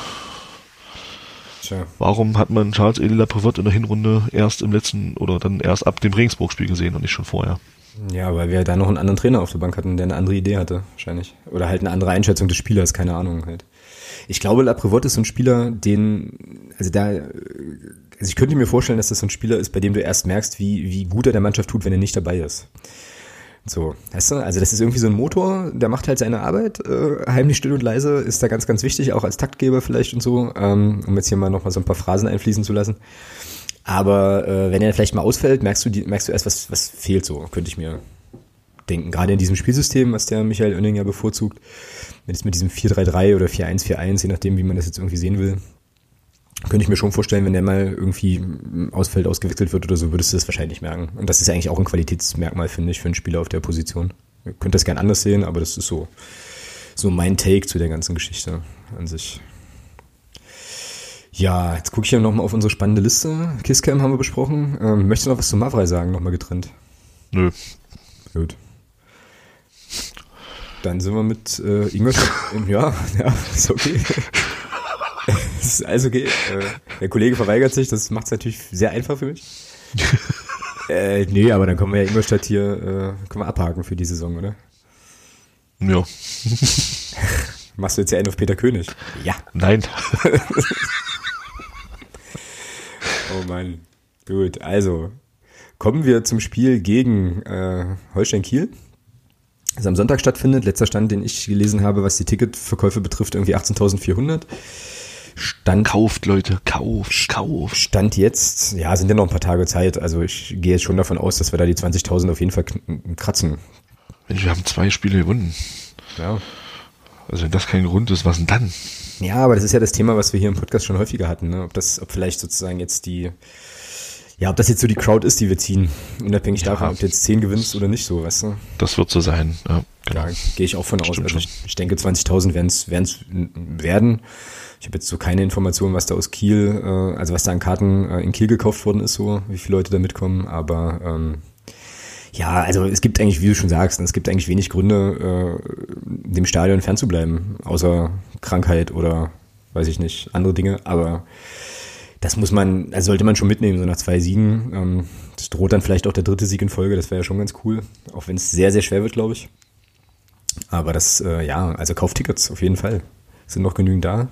Tja. Warum hat man Charles Elida Privat in der Hinrunde erst im letzten oder dann erst ab dem Regensburg-Spiel gesehen und nicht schon vorher? Ja, weil wir da noch einen anderen Trainer auf der Bank hatten, der eine andere Idee hatte, wahrscheinlich. Oder halt eine andere Einschätzung des Spielers, keine Ahnung halt. Ich glaube, Laprevot ist so ein Spieler, den, also da, also ich könnte mir vorstellen, dass das so ein Spieler ist, bei dem du erst merkst, wie, wie gut er der Mannschaft tut, wenn er nicht dabei ist. So, weißt du, also das ist irgendwie so ein Motor, der macht halt seine Arbeit, äh, heimlich still und leise, ist da ganz, ganz wichtig, auch als Taktgeber vielleicht und so, ähm, um jetzt hier mal nochmal so ein paar Phrasen einfließen zu lassen. Aber äh, wenn er vielleicht mal ausfällt, merkst du, die, merkst du erst, was, was fehlt so, könnte ich mir denken. Gerade in diesem Spielsystem, was der Michael Oenning ja bevorzugt, mit, mit diesem 4-3-3 oder 4-1-4-1, je nachdem, wie man das jetzt irgendwie sehen will, könnte ich mir schon vorstellen, wenn der mal irgendwie ausfällt, ausgewechselt wird oder so, würdest du das wahrscheinlich merken. Und das ist eigentlich auch ein Qualitätsmerkmal, finde ich, für einen Spieler auf der Position. Ihr könnt das gern anders sehen, aber das ist so, so mein Take zu der ganzen Geschichte an sich. Ja, jetzt gucke ich ja nochmal auf unsere spannende Liste. Kisscam haben wir besprochen. Ähm, möchtest du noch was zu Mavrei sagen, nochmal getrennt? Nö. Gut. Dann sind wir mit äh, Ingolstadt. ja, ja, ist okay. alles okay. Äh, der Kollege verweigert sich, das macht es natürlich sehr einfach für mich. äh, nee, aber dann kommen wir ja Ingolstadt hier, äh, können wir abhaken für die Saison, oder? Ja. Machst du jetzt ja einen auf Peter König? Ja. Nein. oh Mann. Gut, also kommen wir zum Spiel gegen äh, Holstein Kiel das am Sonntag stattfindet. Letzter Stand, den ich gelesen habe, was die Ticketverkäufe betrifft, irgendwie 18.400. Stand. Kauft, Leute, kauft, kauft. Stand jetzt, ja, sind ja noch ein paar Tage Zeit. Also ich gehe jetzt schon davon aus, dass wir da die 20.000 auf jeden Fall kratzen. Wir haben zwei Spiele gewonnen. Ja. Also wenn das kein Grund ist, was denn dann? Ja, aber das ist ja das Thema, was wir hier im Podcast schon häufiger hatten. Ne? Ob das, ob vielleicht sozusagen jetzt die ja, ob das jetzt so die Crowd ist, die wir ziehen, unabhängig ja. davon, ob du jetzt 10 gewinnst oder nicht, so, weißt du? Das wird so sein, ja. Genau. Ja, gehe ich auch von aus. Also ich, ich, denke, 20.000 werden es werden. Ich habe jetzt so keine Informationen, was da aus Kiel, äh, also was da an Karten äh, in Kiel gekauft worden ist, so wie viele Leute da mitkommen. Aber ähm, ja, also es gibt eigentlich, wie du schon sagst, es gibt eigentlich wenig Gründe, äh, dem Stadion fernzubleiben, außer Krankheit oder weiß ich nicht, andere Dinge. Aber das muss man, also sollte man schon mitnehmen, so nach zwei Siegen. Ähm, das droht dann vielleicht auch der dritte Sieg in Folge, das wäre ja schon ganz cool. Auch wenn es sehr, sehr schwer wird, glaube ich. Aber das, äh, ja, also Kauftickets auf jeden Fall. Sind noch genügend da.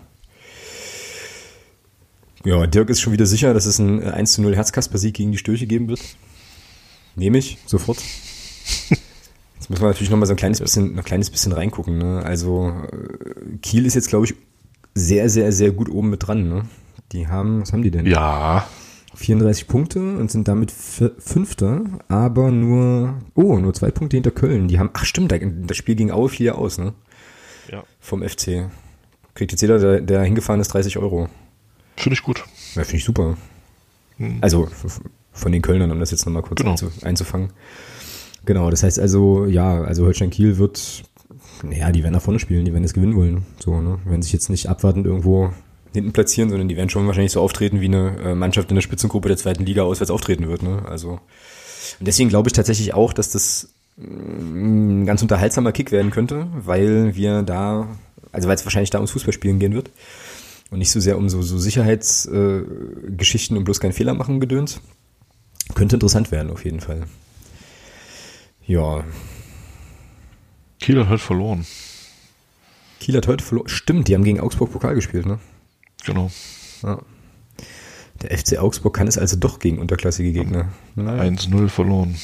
Ja, Dirk ist schon wieder sicher, dass es ein 1 zu 0 Herzkasper-Sieg gegen die Störche geben wird. Nehme ich, sofort. Jetzt müssen wir natürlich noch mal so ein kleines bisschen, ein kleines bisschen reingucken. Ne? Also äh, Kiel ist jetzt, glaube ich, sehr, sehr, sehr gut oben mit dran. Ne? Die haben, was haben die denn? Ja. 34 Punkte und sind damit Fünfter, aber nur, oh, nur zwei Punkte hinter Köln. Die haben, ach stimmt, das Spiel ging Aue 4 aus, ne? Ja. Vom FC. Kriegt jetzt jeder, der, der hingefahren ist, 30 Euro. Finde ich gut. Ja, finde ich super. Hm. Also von den Kölnern, um das jetzt nochmal kurz genau. einzufangen. Genau, das heißt also, ja, also Holstein Kiel wird, naja, die werden nach vorne spielen, die werden es gewinnen wollen. So, ne? Wenn sich jetzt nicht abwartend irgendwo hinten platzieren, sondern die werden schon wahrscheinlich so auftreten, wie eine äh, Mannschaft in der Spitzengruppe der zweiten Liga auswärts auftreten wird. Ne? Also und deswegen glaube ich tatsächlich auch, dass das mm, ein ganz unterhaltsamer Kick werden könnte, weil wir da, also weil es wahrscheinlich da ums Fußballspielen gehen wird und nicht so sehr um so, so Sicherheitsgeschichten äh, und bloß keinen Fehler machen gedöns. Könnte interessant werden auf jeden Fall. Ja. Kiel hat heute verloren. Kiel hat heute verloren. Stimmt, die haben gegen Augsburg Pokal gespielt, ne? Genau. Ja. Der FC Augsburg kann es also doch gegen unterklassige Gegner. 1-0 verloren.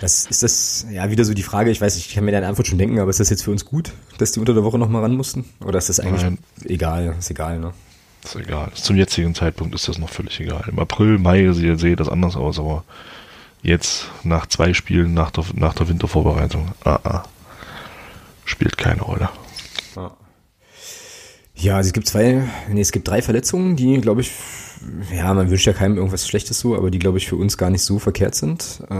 Das ist das, ja, wieder so die Frage, ich weiß, ich kann mir deine Antwort schon denken, aber ist das jetzt für uns gut, dass die unter der Woche nochmal ran mussten? Oder ist das eigentlich Nein. egal? Ist egal, ne? Ist egal. Zum jetzigen Zeitpunkt ist das noch völlig egal. Im April, Mai sehe das anders aus, aber jetzt nach zwei Spielen nach der, nach der Wintervorbereitung, ah, ah, spielt keine Rolle. Ja. Ja, also es gibt zwei, nee, es gibt drei Verletzungen, die, glaube ich, ja, man wünscht ja keinem irgendwas Schlechtes so, aber die, glaube ich, für uns gar nicht so verkehrt sind. Äh,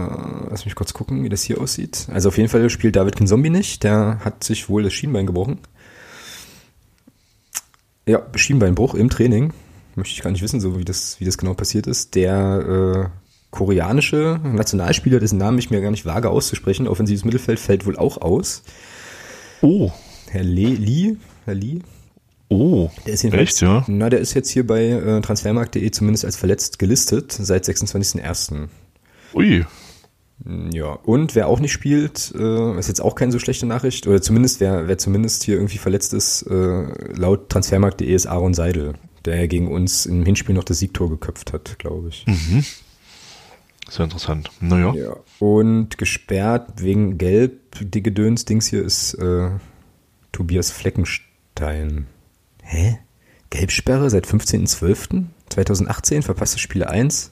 lass mich kurz gucken, wie das hier aussieht. Also auf jeden Fall spielt David Kinzombie nicht, der hat sich wohl das Schienbein gebrochen. Ja, Schienbeinbruch im Training. Möchte ich gar nicht wissen, so wie das, wie das genau passiert ist. Der äh, koreanische Nationalspieler, dessen Namen ich mir gar nicht wage auszusprechen, offensives Mittelfeld, fällt wohl auch aus. Oh. Herr Lee, Lee, Herr Lee, Oh, der ist echt, ja? Na, der ist jetzt hier bei äh, transfermarkt.de zumindest als verletzt gelistet seit 26.01. Ui. Hm, ja, und wer auch nicht spielt, äh, ist jetzt auch keine so schlechte Nachricht, oder zumindest, wer, wer zumindest hier irgendwie verletzt ist, äh, laut transfermarkt.de ist Aaron Seidel, der gegen uns im Hinspiel noch das Siegtor geköpft hat, glaube ich. Mhm. Sehr interessant. Naja. Ja. Und gesperrt wegen Gelb, die Gedöns-Dings hier ist äh, Tobias Fleckenstein. Hä? Gelbsperre seit 15.12.2018, verpasste Spiele 1.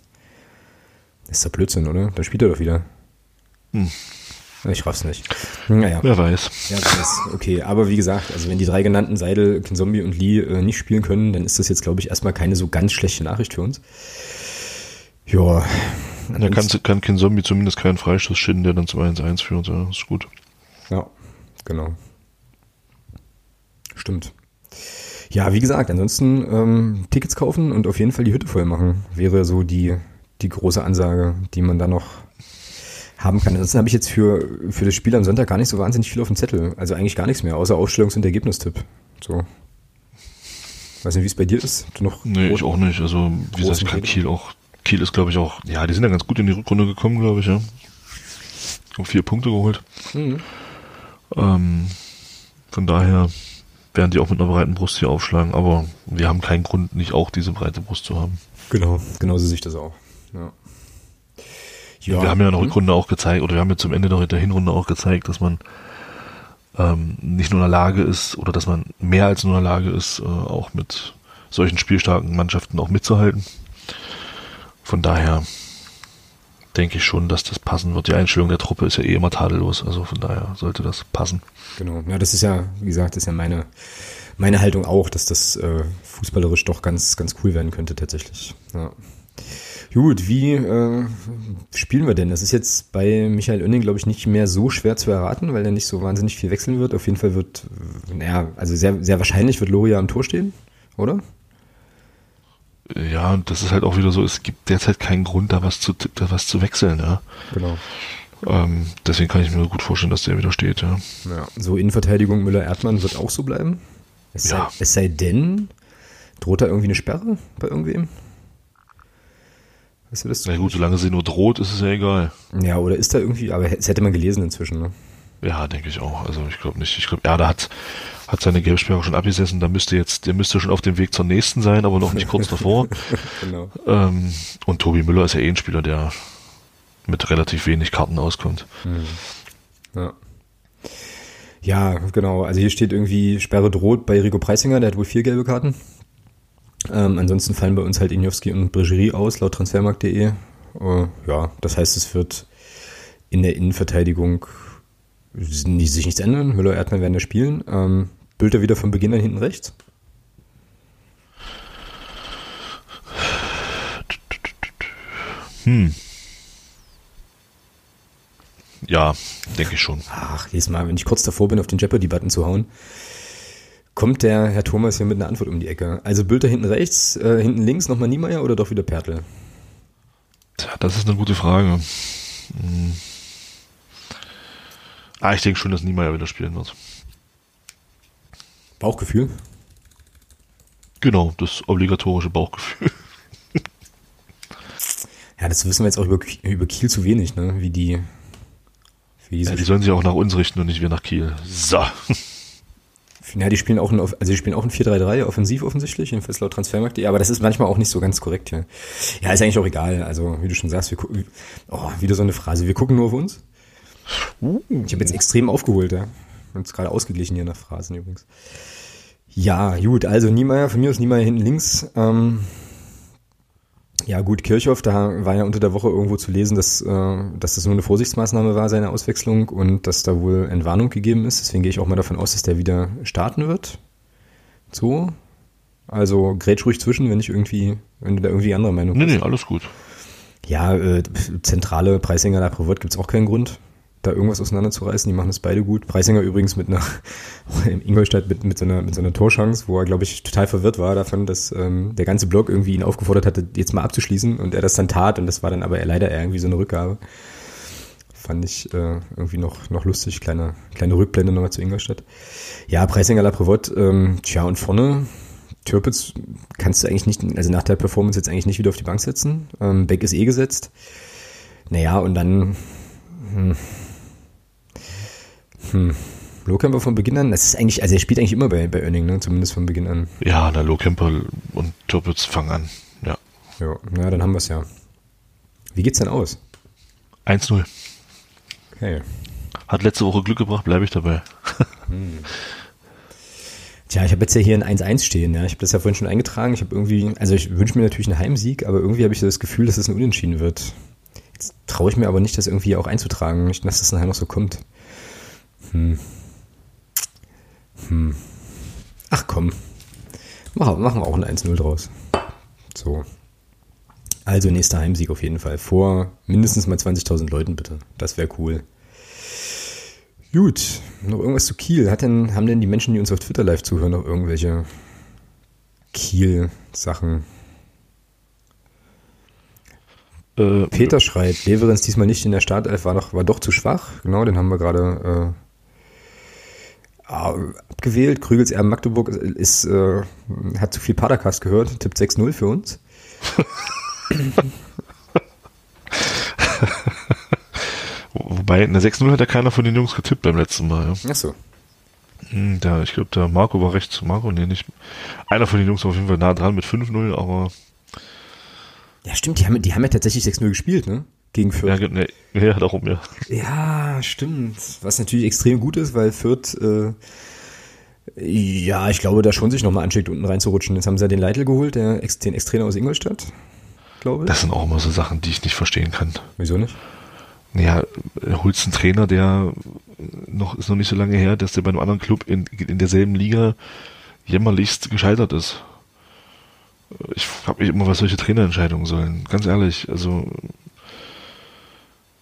Das ist doch Blödsinn, oder? Da spielt er doch wieder. Hm. Ich raff's nicht. Naja. Wer weiß. Ja, weiß. Okay, aber wie gesagt, also wenn die drei genannten Seidel, Kinzombie und Lee äh, nicht spielen können, dann ist das jetzt, glaube ich, erstmal keine so ganz schlechte Nachricht für uns. Ja. Da kann, kann Kinzombie zumindest keinen Freistoß schinden, der dann zum 1-1 führt. Ja, ist gut. Ja, genau. Stimmt. Ja, wie gesagt, ansonsten ähm, Tickets kaufen und auf jeden Fall die Hütte voll machen, wäre so die, die große Ansage, die man da noch haben kann. Ansonsten habe ich jetzt für, für das Spiel am Sonntag gar nicht so wahnsinnig viel auf dem Zettel. Also eigentlich gar nichts mehr, außer Ausstellungs- und Ergebnistipp. So. Weiß nicht, wie es bei dir ist. Du noch nee, ich auch nicht. Also, wie gesagt, ich kann Kiel auch, Kiel ist, glaube ich, auch, ja, die sind ja ganz gut in die Rückrunde gekommen, glaube ich, ja. Haben vier Punkte geholt. Mhm. Ähm, von daher, werden die auch mit einer breiten Brust hier aufschlagen, aber wir haben keinen Grund, nicht auch diese breite Brust zu haben. Genau, genau so sehe ich das auch. Ja. Ja, wir haben ja in der hm? Rückrunde auch gezeigt, oder wir haben ja zum Ende der Hinrunde auch gezeigt, dass man ähm, nicht nur in der Lage ist, oder dass man mehr als nur in der Lage ist, äh, auch mit solchen spielstarken Mannschaften auch mitzuhalten. Von daher denke ich schon, dass das passen wird. Die Einstellung der Truppe ist ja eh immer tadellos, also von daher sollte das passen. Genau, ja, das ist ja, wie gesagt, das ist ja meine, meine Haltung auch, dass das äh, fußballerisch doch ganz, ganz cool werden könnte tatsächlich. Ja. Gut, wie äh, spielen wir denn? Das ist jetzt bei Michael Oenning, glaube ich, nicht mehr so schwer zu erraten, weil er nicht so wahnsinnig viel wechseln wird. Auf jeden Fall wird, naja, also sehr, sehr wahrscheinlich wird Loria am Tor stehen, oder? Ja, das ist halt auch wieder so, es gibt derzeit keinen Grund, da was zu, da was zu wechseln, ja. Genau. Ähm, deswegen kann ich mir gut vorstellen, dass der wieder steht, ja. ja. So Innenverteidigung Müller-Erdmann wird auch so bleiben. Es, ja. sei, es sei denn, droht da irgendwie eine Sperre bei irgendwem? Weißt du das? Na gut, solange sie nur droht, ist es ja egal. Ja, oder ist da irgendwie, aber es hätte man gelesen inzwischen, ne? Ja, denke ich auch. Also ich glaube nicht. Ich glaube, ja, da hat hat seine Gelbsperre schon abgesessen, da müsste jetzt, der müsste schon auf dem Weg zur nächsten sein, aber noch nicht kurz davor. genau. Ähm, und Tobi Müller ist ja eh ein Spieler, der mit relativ wenig Karten auskommt. Mhm. Ja. Ja, genau. Also hier steht irgendwie Sperre droht bei Rico Preisinger, der hat wohl vier gelbe Karten. Ähm, ansonsten fallen bei uns halt Injowski und Bregerie aus, laut transfermarkt.de. Äh, ja, das heißt, es wird in der Innenverteidigung sich nichts ändern. Müller Erdmann werden ja spielen. Ähm, Bülter wieder von Beginn an hinten rechts? Hm. Ja, denke ich schon. Ach, jedes Mal, wenn ich kurz davor bin, auf den Jeopardy-Button zu hauen, kommt der Herr Thomas hier mit einer Antwort um die Ecke. Also Bülter hinten rechts, äh, hinten links nochmal Niemeyer oder doch wieder Pertl? Tja, das ist eine gute Frage. Hm. Ah, ich denke schon, dass Niemeyer wieder spielen wird. Bauchgefühl? Genau, das obligatorische Bauchgefühl. Ja, das wissen wir jetzt auch über, über Kiel zu wenig, ne? Wie die. Wie die, ja, die sollen sich auch nach uns richten und nicht wir nach Kiel. So. Ja, die spielen auch ein, also die spielen auch ein 4-3-3, offensiv offensichtlich, jedenfalls laut Transfermarkt. Ja, aber das ist manchmal auch nicht so ganz korrekt hier. Ja, ist eigentlich auch egal. Also, wie du schon sagst, wir gucken, oh, wieder so eine Phrase. Wir gucken nur auf uns. Uh. Ich habe jetzt extrem aufgeholt, ja. Und es gerade ausgeglichen hier nach Phrasen übrigens. Ja, gut, also Niemeyer, von mir aus Niemeyer hinten links. Ähm, ja, gut, Kirchhoff, da war ja unter der Woche irgendwo zu lesen, dass, äh, dass das nur eine Vorsichtsmaßnahme war, seine Auswechslung, und dass da wohl Entwarnung gegeben ist. Deswegen gehe ich auch mal davon aus, dass der wieder starten wird. So. Also grätsch ruhig zwischen, wenn ich irgendwie, wenn du da irgendwie andere Meinung nee, bist. Nee, nee, alles gut. Ja, äh, zentrale Preisinger da Privat gibt es auch keinen Grund da irgendwas auseinanderzureißen. Die machen das beide gut. Preisinger übrigens mit einer, in Ingolstadt mit, mit, so einer, mit so einer Torchance, wo er, glaube ich, total verwirrt war davon, dass ähm, der ganze Block irgendwie ihn aufgefordert hatte, jetzt mal abzuschließen und er das dann tat und das war dann aber leider irgendwie so eine Rückgabe. Fand ich äh, irgendwie noch, noch lustig. Kleine, kleine Rückblende nochmal zu Ingolstadt. Ja, Preisinger La Prevot, ähm, tja, und vorne Türpitz kannst du eigentlich nicht, also nach der Performance jetzt eigentlich nicht wieder auf die Bank setzen. Ähm, Beck ist eh gesetzt. Naja, und dann, hm, hm. Lohkemper von Beginn an, das ist eigentlich, also er spielt eigentlich immer bei, bei Oenning, ne? zumindest von Beginn an. Ja, der Lohkemper und Türpitz fangen an, ja. Ja, na, dann haben wir es ja. Wie geht's denn aus? 1-0. Okay. Hat letzte Woche Glück gebracht, bleibe ich dabei. hm. Tja, ich habe jetzt ja hier ein 1-1 stehen, ja. Ich habe das ja vorhin schon eingetragen. Ich habe irgendwie, also ich wünsche mir natürlich einen Heimsieg, aber irgendwie habe ich das Gefühl, dass es ein Unentschieden wird. Jetzt traue ich mir aber nicht, das irgendwie auch einzutragen, nicht, dass das nachher noch so kommt. Hm. Hm. Ach komm. Machen, machen wir auch ein 1-0 draus. So. Also nächster Heimsieg auf jeden Fall. Vor mindestens mal 20.000 Leuten bitte. Das wäre cool. Gut, noch irgendwas zu Kiel. Hat denn, haben denn die Menschen, die uns auf Twitter live zuhören, noch irgendwelche Kiel-Sachen? Äh, Peter schreibt, Leverenz diesmal nicht in der Startelf, war doch, war doch zu schwach. Genau, den haben wir gerade äh, abgewählt. Krügels Erben Magdeburg ist, äh, hat zu viel Padercast gehört, tippt 6-0 für uns. Wobei, eine 6-0 hat ja keiner von den Jungs getippt beim letzten Mal. Ja. Ach so. Hm, da, ich glaube, der Marco war recht zu Marco, nee, nicht. Einer von den Jungs war auf jeden Fall nah dran mit 5-0, aber. Ja, stimmt, die haben, die haben ja tatsächlich 6-0 gespielt, ne? Gegen Fürth. Ja, nee, ja, darum, ja. Ja, stimmt. Was natürlich extrem gut ist, weil Fürth, äh, ja, ich glaube, da schon sich nochmal anschickt, unten reinzurutschen. Jetzt haben sie ja den Leitl geholt, der, den Ex-Trainer aus Ingolstadt, glaube ich. Das sind auch immer so Sachen, die ich nicht verstehen kann. Wieso nicht? Ja, holst einen Trainer, der noch, ist noch nicht so lange her, dass der bei einem anderen Club in, in derselben Liga jämmerlichst gescheitert ist. Ich frage mich immer, was solche Trainerentscheidungen sollen. Ganz ehrlich, also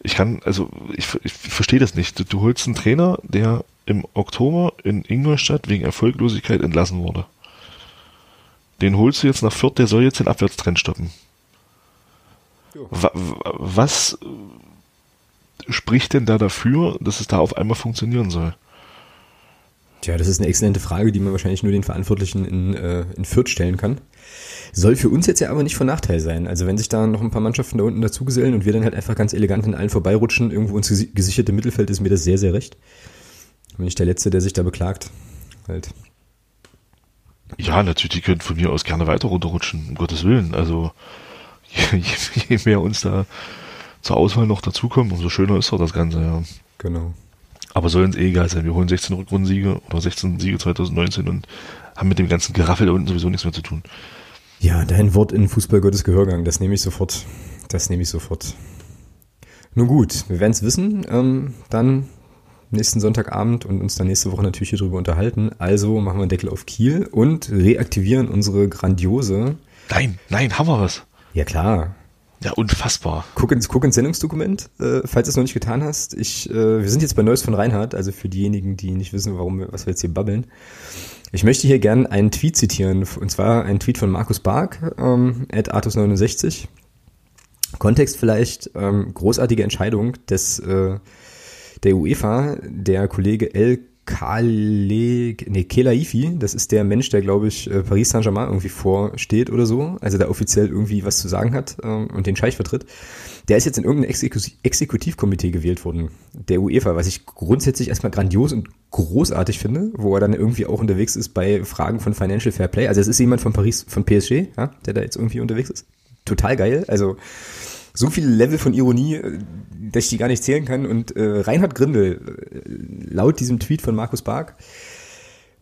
ich kann, also ich, ich verstehe das nicht. Du, du holst einen Trainer, der im Oktober in Ingolstadt wegen Erfolglosigkeit entlassen wurde. Den holst du jetzt nach Fürth, der soll jetzt den Abwärtstrend stoppen. Was spricht denn da dafür, dass es da auf einmal funktionieren soll? Tja, das ist eine exzellente Frage, die man wahrscheinlich nur den Verantwortlichen in, äh, in Fürth stellen kann. Soll für uns jetzt ja aber nicht von Nachteil sein. Also wenn sich da noch ein paar Mannschaften da unten dazugesellen und wir dann halt einfach ganz elegant an allen vorbeirutschen, irgendwo ins gesicherte Mittelfeld, ist mir das sehr, sehr recht. Bin ich der Letzte, der sich da beklagt. Halt. Ja, natürlich, die können von mir aus gerne weiter runterrutschen, um Gottes Willen. Also je, je mehr uns da zur Auswahl noch dazukommen, umso schöner ist doch das Ganze, ja. Genau. Aber soll uns eh egal sein. Wir holen 16 Rückrundensiege oder 16 Siege 2019 und haben mit dem ganzen Geraffel da unten sowieso nichts mehr zu tun. Ja, dein Wort in Fußball Gottes Gehörgang, das nehme ich sofort. Das nehme ich sofort. Nun gut, wir werden es wissen, ähm, dann nächsten Sonntagabend und uns dann nächste Woche natürlich hier drüber unterhalten. Also machen wir einen Deckel auf Kiel und reaktivieren unsere grandiose. Nein, nein, haben wir was. Ja klar. Ja, unfassbar. Guck ins, guck ins Sendungsdokument, äh, falls du es noch nicht getan hast. Ich, äh, wir sind jetzt bei Neues von Reinhardt, also für diejenigen, die nicht wissen, warum was wir jetzt hier babbeln. Ich möchte hier gerne einen Tweet zitieren, und zwar einen Tweet von Markus Bark, ähm, at Artus69. Kontext vielleicht, ähm, großartige Entscheidung des, äh, der UEFA, der Kollege El Kale, nee, Kelaifi, das ist der Mensch, der, glaube ich, äh, Paris Saint-Germain irgendwie vorsteht oder so, also der offiziell irgendwie was zu sagen hat ähm, und den Scheich vertritt. Der ist jetzt in irgendein Exekutivkomitee gewählt worden, der UEFA, was ich grundsätzlich erstmal grandios und großartig finde, wo er dann irgendwie auch unterwegs ist bei Fragen von Financial Fair Play. Also es ist jemand von Paris, von PSG, ja, der da jetzt irgendwie unterwegs ist. Total geil. Also so viele Level von Ironie, äh, dass ich die gar nicht zählen kann. Und äh, Reinhard Grindel, äh, laut diesem Tweet von Markus Bark,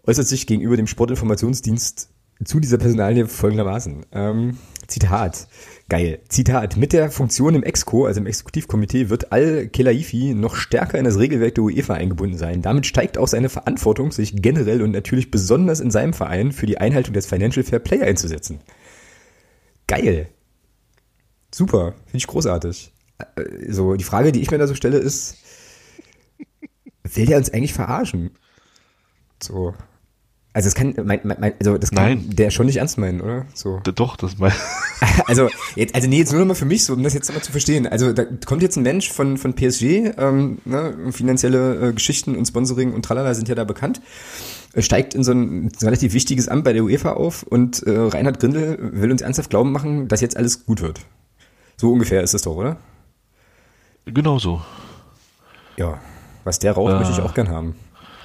äußert sich gegenüber dem Sportinformationsdienst zu dieser Personalie folgendermaßen. Ähm, Zitat. Geil. Zitat. Mit der Funktion im Exco, also im Exekutivkomitee, wird Al-Kelaifi noch stärker in das Regelwerk der UEFA eingebunden sein. Damit steigt auch seine Verantwortung, sich generell und natürlich besonders in seinem Verein für die Einhaltung des Financial Fair Play einzusetzen. Geil. Super. Finde ich großartig. Äh, so, die Frage, die ich mir da so stelle, ist, will der uns eigentlich verarschen? So. Also das kann, mein, mein, also das kann Nein. der schon nicht ernst meinen, oder? So. Doch, das mein. Also jetzt, also nee, jetzt nur noch mal für mich so, um das jetzt mal zu verstehen. Also da kommt jetzt ein Mensch von von PSG, ähm, ne, finanzielle äh, Geschichten und Sponsoring und tralala sind ja da bekannt, äh, steigt in so ein, so ein relativ wichtiges Amt bei der UEFA auf und äh, Reinhard Grindel will uns ernsthaft glauben machen, dass jetzt alles gut wird. So ungefähr ist es doch, oder? Genau so. Ja. Was der raucht, Äh, möchte ich auch gern haben.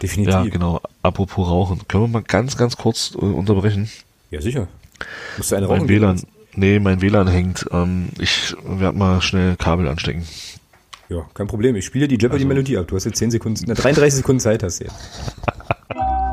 Definitiv. Ja, genau. Apropos Rauchen. Können wir mal ganz, ganz kurz äh, unterbrechen? Ja, sicher. Musst du eine Mein rauchen? WLAN, nee, mein WLAN hängt. Ähm, ich werde mal schnell Kabel anstecken. Ja, kein Problem. Ich spiele die Also Jeopardy-Melodie ab. Du hast jetzt 10 Sekunden, na, 33 Sekunden Zeit hast du jetzt.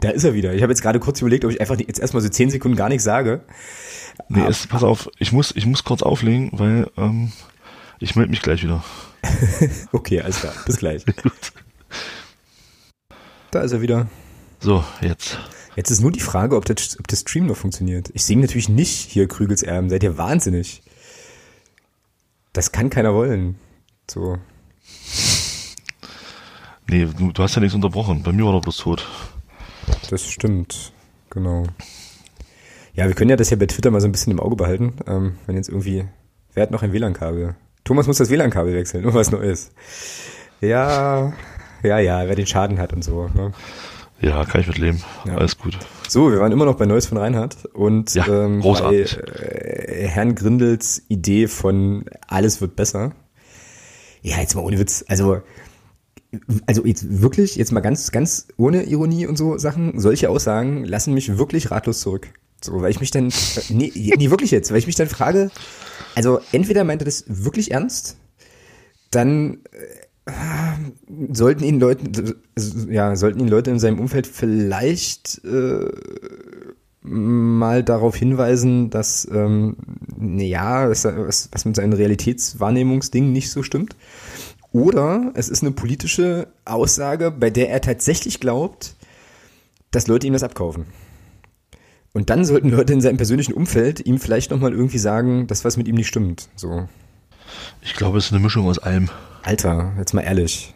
Da ist er wieder. Ich habe jetzt gerade kurz überlegt, ob ich einfach jetzt erstmal so 10 Sekunden gar nichts sage. Nee, Ah. es, pass auf, ich muss, ich muss kurz auflegen, weil ähm, ich melde mich gleich wieder. Okay, alles klar. Bis gleich. Da ist er wieder. So, jetzt. Jetzt ist nur die Frage, ob der, ob der Stream noch funktioniert. Ich singe natürlich nicht hier Krügels Erben. Seid ihr wahnsinnig? Das kann keiner wollen. So. Nee, du, du hast ja nichts unterbrochen. Bei mir war doch bloß tot. Das stimmt. Genau. Ja, wir können ja das ja bei Twitter mal so ein bisschen im Auge behalten. Ähm, wenn jetzt irgendwie, wer hat noch ein WLAN-Kabel? Thomas muss das WLAN-Kabel wechseln, nur was Neues. Ja, ja, ja, wer den Schaden hat und so. Ne? Ja, kann ich mit leben. Ja. Alles gut. So, wir waren immer noch bei Neues von Reinhardt und Ja, ähm, bei großartig. äh, Herrn Grindels Idee von alles wird besser. Ja, jetzt mal ohne Witz. Also, also jetzt wirklich, jetzt mal ganz, ganz ohne Ironie und so Sachen, solche Aussagen lassen mich wirklich ratlos zurück. So, weil ich mich dann, äh, nee, nee, wirklich jetzt, weil ich mich dann frage, also entweder meint er das wirklich ernst, dann äh, sollten ihn Leute, ja, sollten ihn Leute in seinem Umfeld vielleicht äh, mal darauf hinweisen, dass ähm, ja, was, was, mit seinen Realitätswahrnehmungsdingen nicht so stimmt. Oder es ist eine politische Aussage, bei der er tatsächlich glaubt, dass Leute ihm das abkaufen. Und dann sollten Leute in seinem persönlichen Umfeld ihm vielleicht nochmal irgendwie sagen, dass was mit ihm nicht stimmt. So, Ich glaube, es ist eine Mischung aus allem. Alter, jetzt mal ehrlich.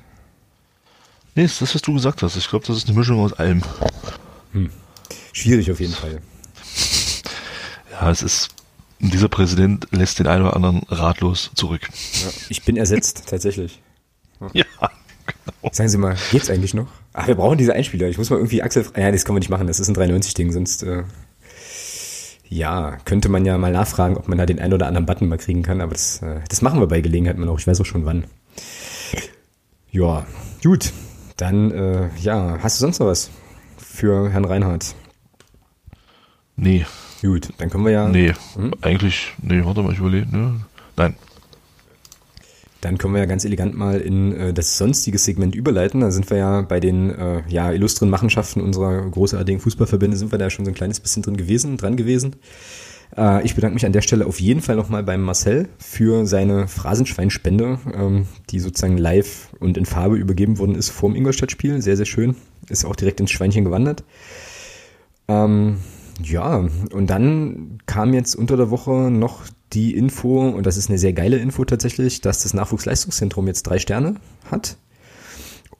Nee, das ist das, was du gesagt hast. Ich glaube, das ist eine Mischung aus allem. Schwierig auf jeden Fall. Ja, es ist. Dieser Präsident lässt den einen oder anderen ratlos zurück. Ja, ich bin ersetzt, tatsächlich. Ja. Sagen Sie mal, geht's eigentlich noch? Ach, wir brauchen diese Einspieler. Ich muss mal irgendwie Axel. Ja, das können wir nicht machen. Das ist ein 93-Ding, sonst. Äh, ja, könnte man ja mal nachfragen, ob man da den einen oder anderen Button mal kriegen kann, aber das, äh, das machen wir bei Gelegenheit mal noch. Ich weiß auch schon wann. Ja, gut. Dann, äh, ja, hast du sonst noch was für Herrn Reinhardt? Nee. Gut, dann können wir ja. Nee, hm? eigentlich, nee, warte mal, ich überlege, ne? Nein. Dann können wir ja ganz elegant mal in äh, das sonstige Segment überleiten. Da sind wir ja bei den äh, ja, illustren Machenschaften unserer großartigen Fußballverbände sind wir da schon so ein kleines bisschen drin gewesen, dran gewesen. Äh, ich bedanke mich an der Stelle auf jeden Fall nochmal beim Marcel für seine Phrasenschweinspende, ähm, die sozusagen live und in Farbe übergeben worden ist vorm Ingolstadt-Spiel. Sehr, sehr schön. Ist auch direkt ins Schweinchen gewandert. Ähm, ja, und dann kam jetzt unter der Woche noch die Info, und das ist eine sehr geile Info tatsächlich, dass das Nachwuchsleistungszentrum jetzt drei Sterne hat.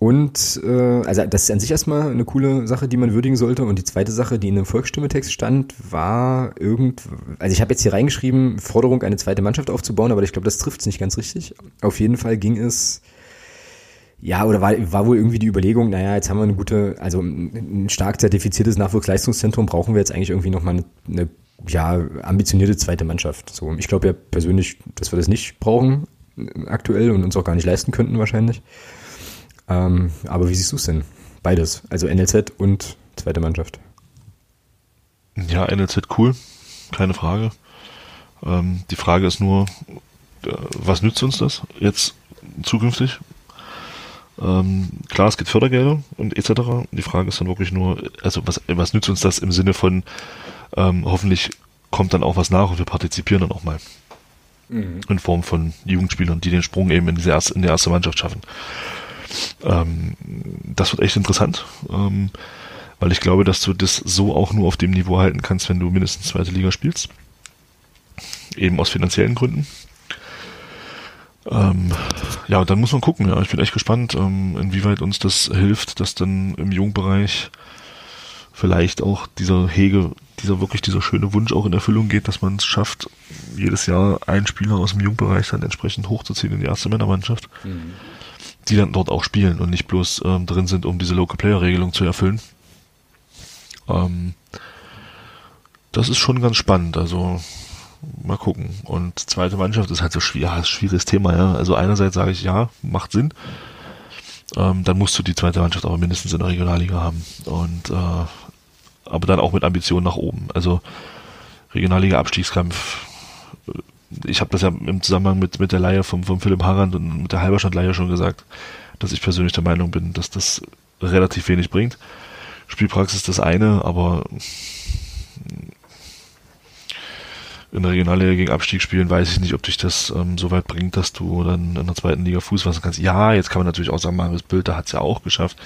Und äh, also das ist an sich erstmal eine coole Sache, die man würdigen sollte. Und die zweite Sache, die in einem Volksstimmetext stand, war irgend, also ich habe jetzt hier reingeschrieben, Forderung, eine zweite Mannschaft aufzubauen, aber ich glaube, das trifft es nicht ganz richtig. Auf jeden Fall ging es ja, oder war, war wohl irgendwie die Überlegung, naja, jetzt haben wir eine gute, also ein stark zertifiziertes Nachwuchsleistungszentrum, brauchen wir jetzt eigentlich irgendwie nochmal eine, eine ja, ambitionierte zweite Mannschaft. So, ich glaube ja persönlich, dass wir das nicht brauchen aktuell und uns auch gar nicht leisten könnten wahrscheinlich. Ähm, aber wie siehst du es denn? Beides, also NLZ und zweite Mannschaft. Ja, NLZ cool, keine Frage. Ähm, die Frage ist nur, äh, was nützt uns das jetzt zukünftig? Ähm, klar, es gibt Fördergelder und etc. Die Frage ist dann wirklich nur, also was, was nützt uns das im Sinne von, ähm, hoffentlich kommt dann auch was nach und wir partizipieren dann auch mal. Mhm. In Form von Jugendspielern, die den Sprung eben in, diese erste, in die erste Mannschaft schaffen. Ähm, das wird echt interessant, ähm, weil ich glaube, dass du das so auch nur auf dem Niveau halten kannst, wenn du mindestens zweite Liga spielst. Eben aus finanziellen Gründen. Ähm, ja, und dann muss man gucken. Ja, ich bin echt gespannt, ähm, inwieweit uns das hilft, dass dann im Jugendbereich vielleicht auch dieser Hege, dieser wirklich dieser schöne Wunsch auch in Erfüllung geht, dass man es schafft, jedes Jahr einen Spieler aus dem Jugendbereich dann entsprechend hochzuziehen in die erste Männermannschaft, mhm. die dann dort auch spielen und nicht bloß ähm, drin sind, um diese Local Player Regelung zu erfüllen. Ähm, das ist schon ganz spannend. Also mal gucken. Und zweite Mannschaft ist halt so schwierig, ja, schwieriges Thema, ja. Also einerseits sage ich, ja, macht Sinn. Ähm, dann musst du die zweite Mannschaft aber mindestens in der Regionalliga haben. Und äh, aber dann auch mit Ambitionen nach oben. Also Regionalliga Abstiegskampf. Äh, ich habe das ja im Zusammenhang mit, mit der Leihe vom, vom Philipp Harand und mit der Halberstadt-Leihe schon gesagt, dass ich persönlich der Meinung bin, dass das relativ wenig bringt. Spielpraxis ist das eine, aber in der Regionalliga gegen Abstieg spielen, weiß ich nicht, ob dich das ähm, so weit bringt, dass du dann in der zweiten Liga Fuß fassen kannst. Ja, jetzt kann man natürlich auch sagen, Marius Bülter hat es ja auch geschafft,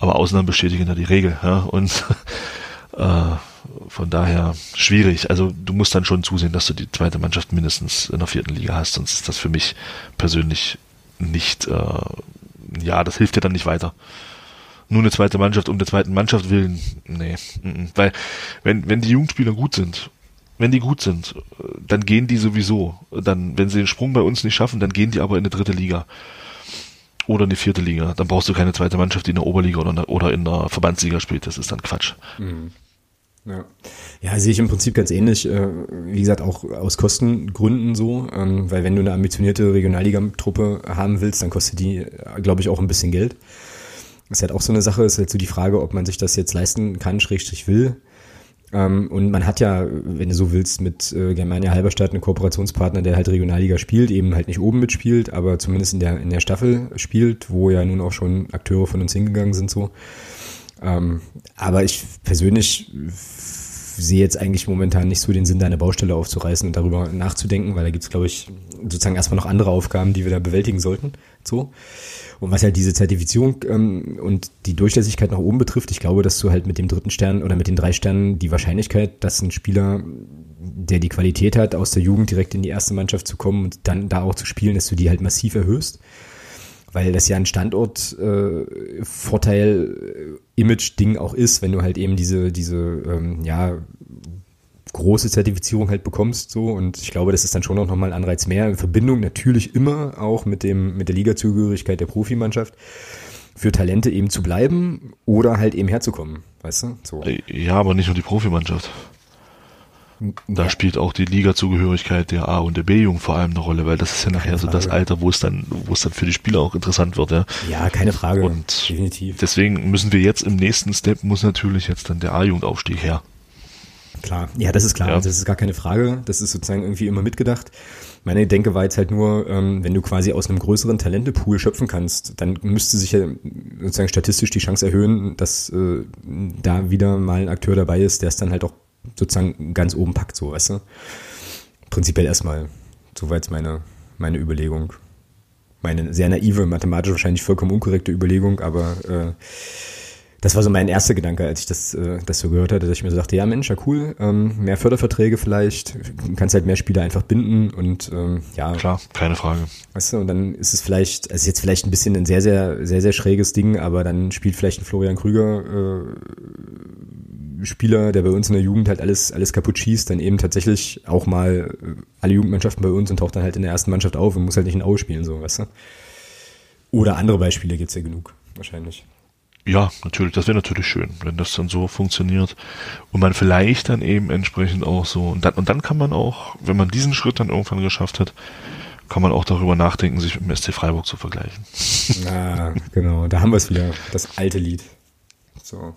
aber Ausnahmen bestätigen ja die Regel. Ja? Und äh, von daher schwierig. Also du musst dann schon zusehen, dass du die zweite Mannschaft mindestens in der vierten Liga hast, sonst ist das für mich persönlich nicht, äh, ja, das hilft dir dann nicht weiter nur eine zweite Mannschaft um der zweiten Mannschaft willen, nee, weil wenn wenn die Jugendspieler gut sind wenn die gut sind, dann gehen die sowieso. Dann, wenn sie den Sprung bei uns nicht schaffen, dann gehen die aber in eine dritte Liga. Oder in die vierte Liga. Dann brauchst du keine zweite Mannschaft, die in der Oberliga oder in der, oder in der Verbandsliga spielt. Das ist dann Quatsch. Mhm. Ja. ja, sehe ich im Prinzip ganz ähnlich. Äh, wie gesagt, auch aus Kostengründen so. Ähm, weil wenn du eine ambitionierte Regionalliga-Truppe haben willst, dann kostet die, äh, glaube ich, auch ein bisschen Geld. Das ist halt auch so eine Sache, ist halt so die Frage, ob man sich das jetzt leisten kann, schrägstrich will. Ähm, und man hat ja, wenn du so willst, mit äh, Germania Halberstadt einen Kooperationspartner, der halt Regionalliga spielt, eben halt nicht oben mitspielt, aber zumindest in der, in der Staffel spielt, wo ja nun auch schon Akteure von uns hingegangen sind so. Ähm, aber ich persönlich sehe jetzt eigentlich momentan nicht so den Sinn, da eine Baustelle aufzureißen und darüber nachzudenken, weil da gibt's glaube ich, sozusagen erstmal noch andere Aufgaben, die wir da bewältigen sollten. So. Und was halt diese Zertifizierung ähm, und die Durchlässigkeit nach oben betrifft, ich glaube, dass du halt mit dem dritten Stern oder mit den drei Sternen die Wahrscheinlichkeit, dass ein Spieler, der die Qualität hat, aus der Jugend direkt in die erste Mannschaft zu kommen und dann da auch zu spielen, dass du die halt massiv erhöhst. Weil das ja ein Standort-Vorteil, äh, Image-Ding auch ist, wenn du halt eben diese, diese ähm, ja, große Zertifizierung halt bekommst so und ich glaube, das ist dann schon auch nochmal ein Anreiz mehr in Verbindung natürlich immer auch mit dem mit der Ligazugehörigkeit der Profimannschaft für Talente eben zu bleiben oder halt eben herzukommen, weißt du? So. Äh, ja, aber nicht nur die Profimannschaft. Da ja. spielt auch die Ligazugehörigkeit der A und der B-Jugend vor allem eine Rolle, weil das ist ja nachher so das Alter, wo es dann, wo es dann für die Spieler auch interessant wird, ja. Ja, keine Frage. Und definitiv. Deswegen müssen wir jetzt im nächsten Step muss natürlich jetzt dann der A-Jugendaufstieg her. Klar, ja, das ist klar. Ja. Also das ist gar keine Frage. Das ist sozusagen irgendwie immer mitgedacht. Meine Denke war jetzt halt nur, ähm, wenn du quasi aus einem größeren Talentepool schöpfen kannst, dann müsste sich ja sozusagen statistisch die Chance erhöhen, dass äh, da wieder mal ein Akteur dabei ist, der es dann halt auch sozusagen ganz oben packt, so, weißt du? Prinzipiell erstmal. Soweit meine, meine Überlegung. Meine sehr naive, mathematisch wahrscheinlich vollkommen unkorrekte Überlegung, aber äh, das war so mein erster Gedanke, als ich das, äh, das so gehört hatte, dass ich mir so dachte, ja Mensch, ja cool, ähm, mehr Förderverträge vielleicht, du kannst halt mehr Spieler einfach binden und ähm, ja. Klar, keine Frage. Weißt du, und dann ist es vielleicht, also jetzt vielleicht ein bisschen ein sehr, sehr, sehr, sehr schräges Ding, aber dann spielt vielleicht ein Florian Krüger äh, Spieler, der bei uns in der Jugend halt alles, alles kaputt schießt, dann eben tatsächlich auch mal äh, alle Jugendmannschaften bei uns und taucht dann halt in der ersten Mannschaft auf und muss halt nicht in Aue spielen, so, weißt du. Oder andere Beispiele gibt's ja genug, wahrscheinlich. Ja, natürlich, das wäre natürlich schön, wenn das dann so funktioniert und man vielleicht dann eben entsprechend auch so und dann und dann kann man auch, wenn man diesen Schritt dann irgendwann geschafft hat, kann man auch darüber nachdenken, sich mit dem SC Freiburg zu vergleichen. Ah, genau, da haben wir es wieder, das alte Lied. So.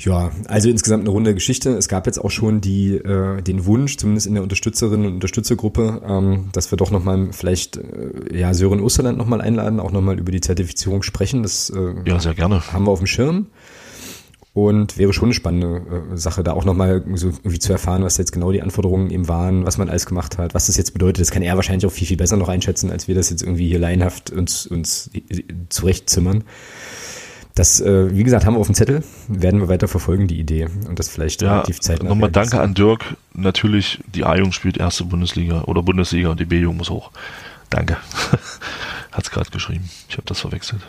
Ja, also insgesamt eine runde Geschichte. Es gab jetzt auch schon die, äh, den Wunsch, zumindest in der Unterstützerinnen und Unterstützergruppe, ähm, dass wir doch nochmal vielleicht äh, ja, Sören Osterland nochmal einladen, auch nochmal über die Zertifizierung sprechen. Das äh, ja, sehr gerne. haben wir auf dem Schirm. Und wäre schon eine spannende äh, Sache, da auch nochmal so irgendwie zu erfahren, was jetzt genau die Anforderungen eben waren, was man alles gemacht hat, was das jetzt bedeutet. Das kann er wahrscheinlich auch viel, viel besser noch einschätzen, als wir das jetzt irgendwie hier laienhaft uns, uns zurechtzimmern. Das, äh, wie gesagt, haben wir auf dem Zettel, werden wir weiter verfolgen, die Idee und das vielleicht ja, relativ zeitnah. Nochmal danke an Dirk. Natürlich, die A-Jung spielt erste Bundesliga oder Bundesliga und die B-Jung muss hoch. Danke. Hat es gerade geschrieben. Ich habe das verwechselt.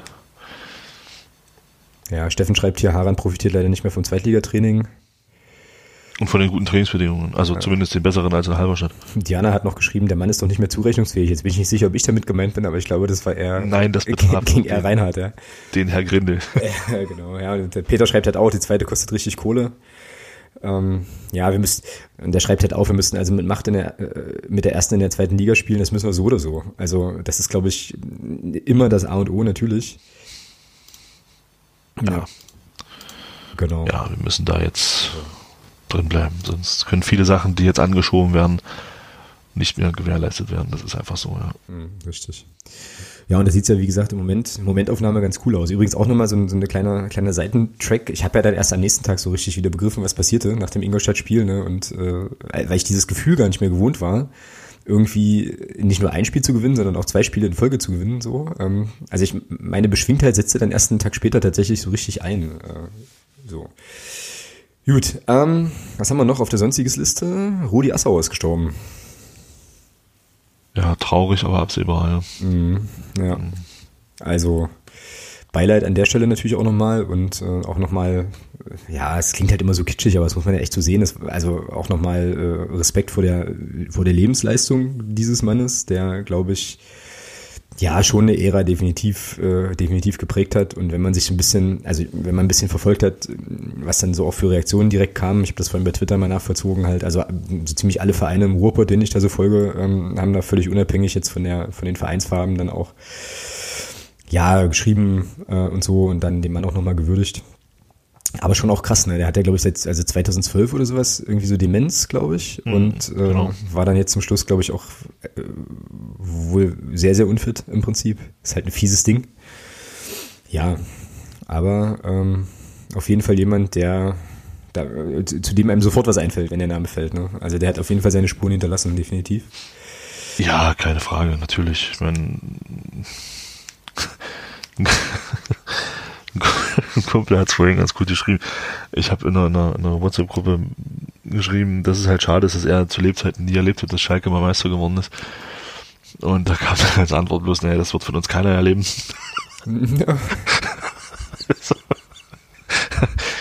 Ja, Steffen schreibt hier, Haran profitiert leider nicht mehr vom Zweitligatraining. Und von den guten Trainingsbedingungen, also ja. zumindest den besseren als in Halberstadt. Diana hat noch geschrieben, der Mann ist doch nicht mehr zurechnungsfähig. Jetzt bin ich nicht sicher, ob ich damit gemeint bin, aber ich glaube, das war eher. Nein, das betraf ging eher Reinhard, ja. Den Herr Grindel. ja, genau, ja. Und der Peter schreibt halt auch, die zweite kostet richtig Kohle. Ähm, ja, wir müssen, und der schreibt halt auch, wir müssten also mit Macht in der, äh, mit der ersten in der zweiten Liga spielen, das müssen wir so oder so. Also, das ist, glaube ich, immer das A und O natürlich. Ja. ja. Genau. Ja, wir müssen da jetzt drin bleiben. Sonst können viele Sachen, die jetzt angeschoben werden, nicht mehr gewährleistet werden. Das ist einfach so, ja. Hm, richtig. Ja, und das sieht ja, wie gesagt, im Moment, Momentaufnahme ganz cool aus. Übrigens auch nochmal so, so eine kleine, kleine Seitentrack. Ich habe ja dann erst am nächsten Tag so richtig wieder begriffen, was passierte nach dem Ingolstadt-Spiel, ne? Und äh, weil ich dieses Gefühl gar nicht mehr gewohnt war, irgendwie nicht nur ein Spiel zu gewinnen, sondern auch zwei Spiele in Folge zu gewinnen. So, ähm, also ich meine Beschwingtheit setzte dann erst einen Tag später tatsächlich so richtig ein. Äh, so. Gut, ähm, was haben wir noch auf der sonstiges Liste? Rudi Assauer ist gestorben. Ja, traurig, aber absehbar, ja. Mhm, ja. Also Beileid an der Stelle natürlich auch nochmal und äh, auch nochmal, ja, es klingt halt immer so kitschig, aber das muss man ja echt so sehen. Das, also auch nochmal äh, Respekt vor der, vor der Lebensleistung dieses Mannes, der, glaube ich, ja schon eine Ära definitiv, äh, definitiv geprägt hat. Und wenn man sich ein bisschen, also wenn man ein bisschen verfolgt hat, was dann so auch für Reaktionen direkt kamen, ich habe das vorhin bei Twitter mal nachvollzogen halt, also so ziemlich alle Vereine im Ruhrpott, denen ich da so folge, ähm, haben da völlig unabhängig jetzt von der, von den Vereinsfarben dann auch ja geschrieben äh, und so und dann den Mann auch nochmal gewürdigt. Aber schon auch krass, ne? Der hat ja, glaube ich, seit also 2012 oder sowas irgendwie so Demenz, glaube ich. Mhm, und äh, genau. war dann jetzt zum Schluss, glaube ich, auch äh, wohl sehr, sehr unfit im Prinzip. Ist halt ein fieses Ding. Ja, aber ähm, auf jeden Fall jemand, der da, zu dem einem sofort was einfällt, wenn der Name fällt. Ne? Also der hat auf jeden Fall seine Spuren hinterlassen, definitiv. Ja, keine Frage, natürlich. Ich meine, ein Kumpel hat es vorhin ganz gut geschrieben. Ich habe in einer, einer, WhatsApp-Gruppe geschrieben, dass es halt schade ist, dass er zu Lebzeiten nie erlebt hat, dass Schalke mal Meister geworden ist. Und da kam dann als Antwort bloß, naja, das wird von uns keiner erleben. Ja.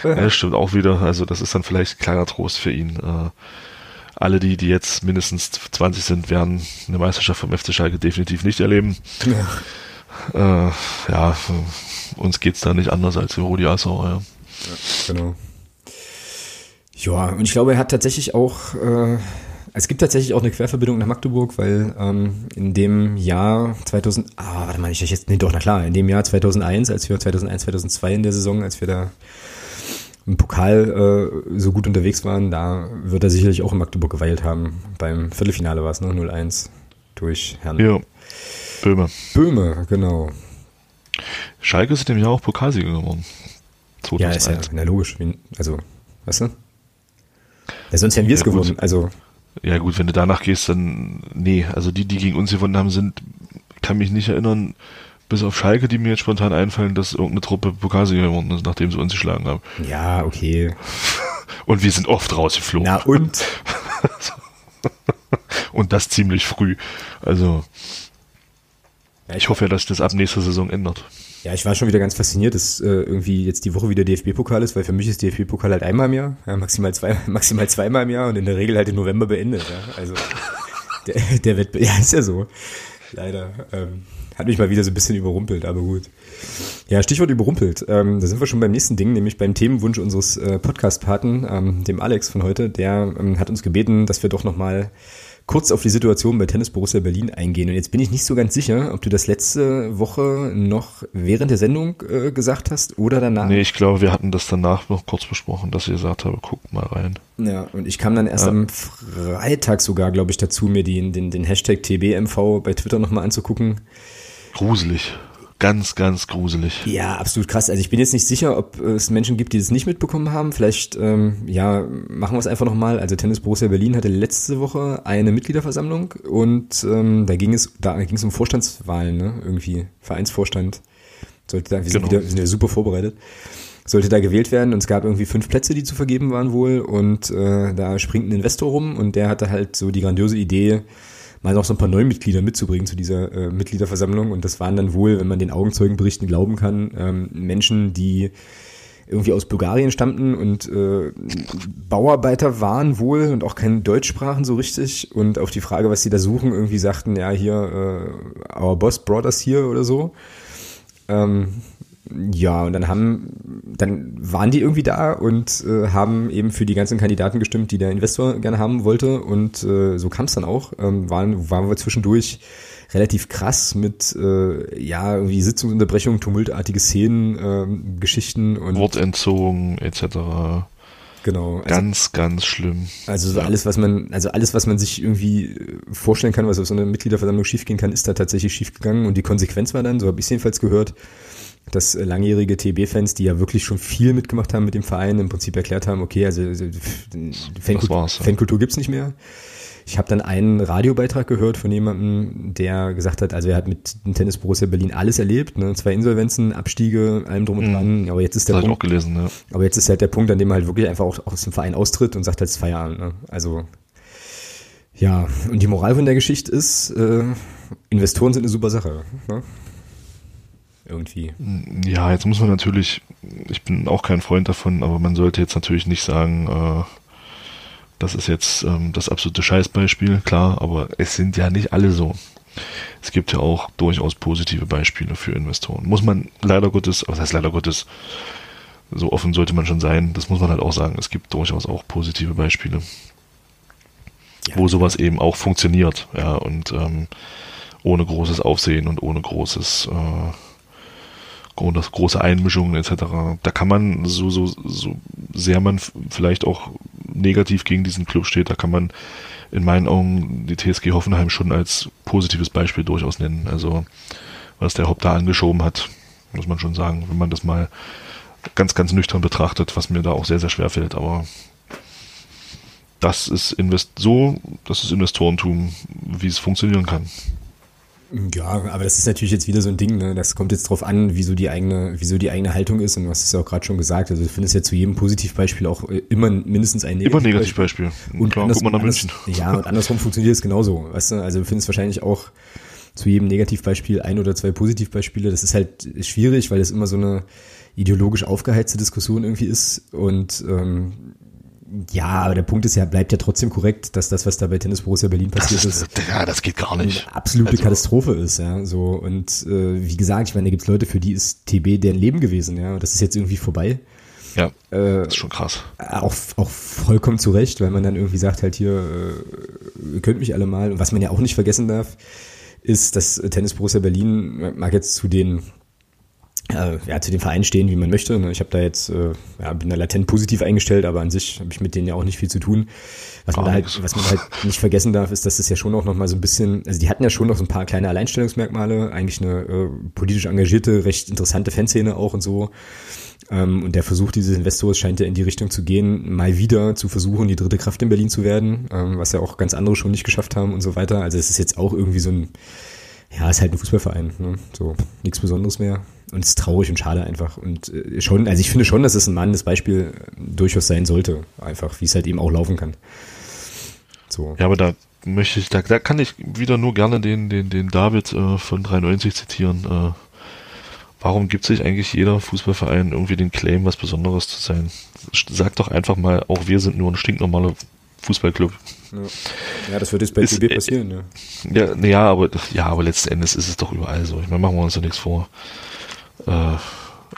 ja, das stimmt auch wieder. Also das ist dann vielleicht ein kleiner Trost für ihn. Äh, alle die, die jetzt mindestens 20 sind, werden eine Meisterschaft vom FC Schalke definitiv nicht erleben. Ja, äh, ja uns geht's da nicht anders als für Rudi Assauer, ja. ja. Genau. Ja, und ich glaube, er hat tatsächlich auch, äh, es gibt tatsächlich auch eine Querverbindung nach Magdeburg, weil ähm, in dem Jahr 2000, ah, warte mal, ich jetzt, nee, doch, na klar, in dem Jahr 2001, als wir 2001, 2002 in der Saison, als wir da im Pokal äh, so gut unterwegs waren, da wird er sicherlich auch in Magdeburg geweilt haben. Beim Viertelfinale war es, ne? 0-1 durch Herrn Ja. Böhme. Böhme, genau. Schalke ist in dem Jahr auch Pokalsieger geworden. Ja, ist ja 2001. na, logisch. Also, weißt du? Ja, sonst hätten wir es Ja, gewonnen. Also, Ja gut, wenn du danach gehst, dann nee, also die, die gegen uns gewonnen haben, sind, kann mich nicht erinnern, bis auf Schalke, die mir jetzt spontan einfallen, dass irgendeine Truppe Pokalsieger geworden ist, nachdem sie uns geschlagen haben. ja, okay. Und wir sind oft rausgeflogen. Na und? Und das ziemlich früh. Also Ja, ich hoffe ja, dass das ab nächster Saison ändert. Ja, ich war schon wieder ganz fasziniert, dass äh, irgendwie jetzt die Woche wieder DFB-Pokal ist, weil für mich ist DFB-Pokal halt einmal im Jahr, ja, maximal, zwei, maximal zweimal im Jahr und in der Regel halt im November beendet. Ja. Also der, der Wettbewerb, ja, ist ja so. Leider. Ähm, hat mich mal wieder so ein bisschen überrumpelt, aber gut. Ja, Stichwort überrumpelt. Ähm, da sind wir schon beim nächsten Ding, nämlich beim Themenwunsch unseres äh, Podcast-Paten, ähm, dem Alex von heute. Der ähm, hat uns gebeten, dass wir doch nochmal kurz auf die Situation bei Tennis Borussia Berlin eingehen. Und jetzt bin ich nicht so ganz sicher, ob du das letzte Woche noch während der Sendung äh, gesagt hast oder danach. Nee, ich glaube, wir hatten das danach noch kurz besprochen, dass ich gesagt habe, guckt mal rein. Ja, und ich kam dann erst Ja. am Freitag sogar, glaube ich, dazu, mir den, den, den Hashtag TBMV bei Twitter nochmal anzugucken. Gruselig. Ganz, ganz gruselig. Ja, absolut krass. Also ich bin jetzt nicht sicher, ob es Menschen gibt, die das nicht mitbekommen haben. Vielleicht, ähm, ja, machen wir es einfach nochmal. Also Tennis Borussia Berlin hatte letzte Woche eine Mitgliederversammlung und ähm, da ging es, da ging es um Vorstandswahlen, ne? Irgendwie Vereinsvorstand. Sollte da, wir sind Genau. wieder, wir sind ja super vorbereitet. Sollte da gewählt werden und es gab irgendwie fünf Plätze, die zu vergeben waren wohl und äh, da springt ein Investor rum und der hatte halt so die grandiose Idee, mal noch so ein paar neue Mitglieder mitzubringen zu dieser äh, Mitgliederversammlung. Und das waren dann wohl, wenn man den Augenzeugenberichten glauben kann, ähm, Menschen, die irgendwie aus Bulgarien stammten und äh, Bauarbeiter waren wohl und auch kein Deutsch sprachen so richtig. Und auf die Frage, was sie da suchen, irgendwie sagten, ja, hier, äh, our boss brought us here oder so. Ähm, ja, und dann haben, dann waren die irgendwie da und äh, haben eben für die ganzen Kandidaten gestimmt, die der Investor gerne haben wollte. Und äh, so kam es dann auch. Ähm, waren, waren wir zwischendurch relativ krass mit äh, ja irgendwie Sitzungsunterbrechungen, tumultartige Szenen, ähm, Geschichten und Wortentzogen etc. genau. Also, Ganz, ganz schlimm. also so alles, was man, also alles, was man sich irgendwie äh, vorstellen kann, was auf so einer Mitgliederversammlung schiefgehen kann, ist da tatsächlich schiefgegangen. Und die Konsequenz war dann, so habe ich es jedenfalls gehört, dass äh, langjährige TB-Fans, die ja wirklich schon viel mitgemacht haben mit dem Verein, im Prinzip erklärt haben, okay, also also, Fankultur, war's, ja. Fankultur gibt's nicht mehr. Ich habe dann einen Radiobeitrag gehört von jemandem, der gesagt hat, also er hat mit dem Tennis Borussia Berlin alles erlebt, ne? zwei Insolvenzen, Abstiege, allem drum und dran. Aber jetzt ist der Das ich auch Punkt, gelesen, ja. aber jetzt ist halt der Punkt, an dem er halt wirklich einfach auch aus dem Verein austritt und sagt halt, es ist Feierabend. Ne? Also ja, und die Moral von der Geschichte ist, äh, Investoren sind eine super Sache. Ne? Irgendwie. Ja, jetzt muss man natürlich, ich bin auch kein Freund davon, aber man sollte jetzt natürlich nicht sagen, äh, das ist jetzt ähm, das absolute Scheißbeispiel, klar, aber es sind ja nicht alle so. Es gibt ja auch durchaus positive Beispiele für Investoren. Muss man leider Gottes, was heißt leider Gottes, so offen sollte man schon sein, das muss man halt auch sagen. Es gibt durchaus auch positive Beispiele, Ja. wo sowas eben auch funktioniert, ja, und ähm, ohne großes Aufsehen und ohne großes äh, ohne große Einmischungen etc. Da kann man so, so, so sehr man vielleicht auch negativ gegen diesen Club steht, da kann man in meinen Augen die TSG Hoffenheim schon als positives Beispiel durchaus nennen. Also was der Haupt da angeschoben hat, muss man schon sagen, wenn man das mal ganz, ganz nüchtern betrachtet, was mir da auch sehr, sehr schwer fällt. Aber das ist Invest so, das ist Investorentum, wie es funktionieren kann. Ja, aber das ist natürlich jetzt wieder so ein Ding, ne? Das kommt jetzt drauf an, wieso die eigene, wieso die eigene Haltung ist und du hast es ja auch gerade schon gesagt. Also du findest ja zu jedem Positivbeispiel auch äh, immer mindestens ein Immer Negativbeispiel. Negativbeispiel. Und Klar, guck mal nach anders- München. Ja, und andersrum funktioniert es genauso. Weißt du, also du findest wahrscheinlich auch zu jedem Negativbeispiel ein oder zwei Positivbeispiele. Das ist halt schwierig, weil das immer so eine ideologisch aufgeheizte Diskussion irgendwie ist. Und ähm, ja, aber der Punkt ist ja, bleibt ja trotzdem korrekt, dass das, was da bei Tennis Borussia Berlin Das passiert ist, ist, ja, das geht gar nicht. eine absolute Also, Katastrophe ist, ja. So, und äh, wie gesagt, ich meine, da gibt's Leute, für die ist TB deren Leben gewesen, ja. Und das ist jetzt irgendwie vorbei. Ja, Äh, das ist schon krass. auch, auch vollkommen zu Recht, weil man dann irgendwie sagt, halt hier, äh, ihr könnt mich alle mal. Und was man ja auch nicht vergessen darf, ist, dass Tennis Borussia Berlin mag jetzt zu den äh, ja, zu dem Verein stehen, wie man möchte. Ne? Ich habe da jetzt, äh, ja, bin da latent positiv eingestellt, aber an sich habe ich mit denen ja auch nicht viel zu tun. Was man, da halt, was man halt nicht vergessen darf, ist, dass es ja schon auch noch mal so ein bisschen, also die hatten ja schon noch so ein paar kleine Alleinstellungsmerkmale, eigentlich eine äh, politisch engagierte, recht interessante Fanszene auch und so. Ähm, und der Versuch dieses Investors scheint ja in die Richtung zu gehen, mal wieder zu versuchen, die dritte Kraft in Berlin zu werden, ähm, was ja auch ganz andere schon nicht geschafft haben und so weiter. Also es ist jetzt auch irgendwie so ein, ja, ist halt ein Fußballverein, ne? so nichts Besonderes mehr. Und es ist traurig und schade einfach. Und äh, schon, also ich finde schon, dass es ein Mann das Beispiel durchaus sein sollte, einfach, wie es halt eben auch laufen kann. So. Ja, aber da möchte ich, da, da kann ich wieder nur gerne den, den, den David äh, von 93 zitieren. Äh, warum gibt sich eigentlich jeder Fußballverein irgendwie den Claim, was Besonderes zu sein? Sag doch einfach mal, auch wir sind nur ein stinknormaler Fußballclub. Ja. das wird jetzt bei TB passieren, ja. Ja, ja, aber, ja, aber letzten Endes ist es doch überall so. Ich meine, machen wir uns doch nichts vor äh,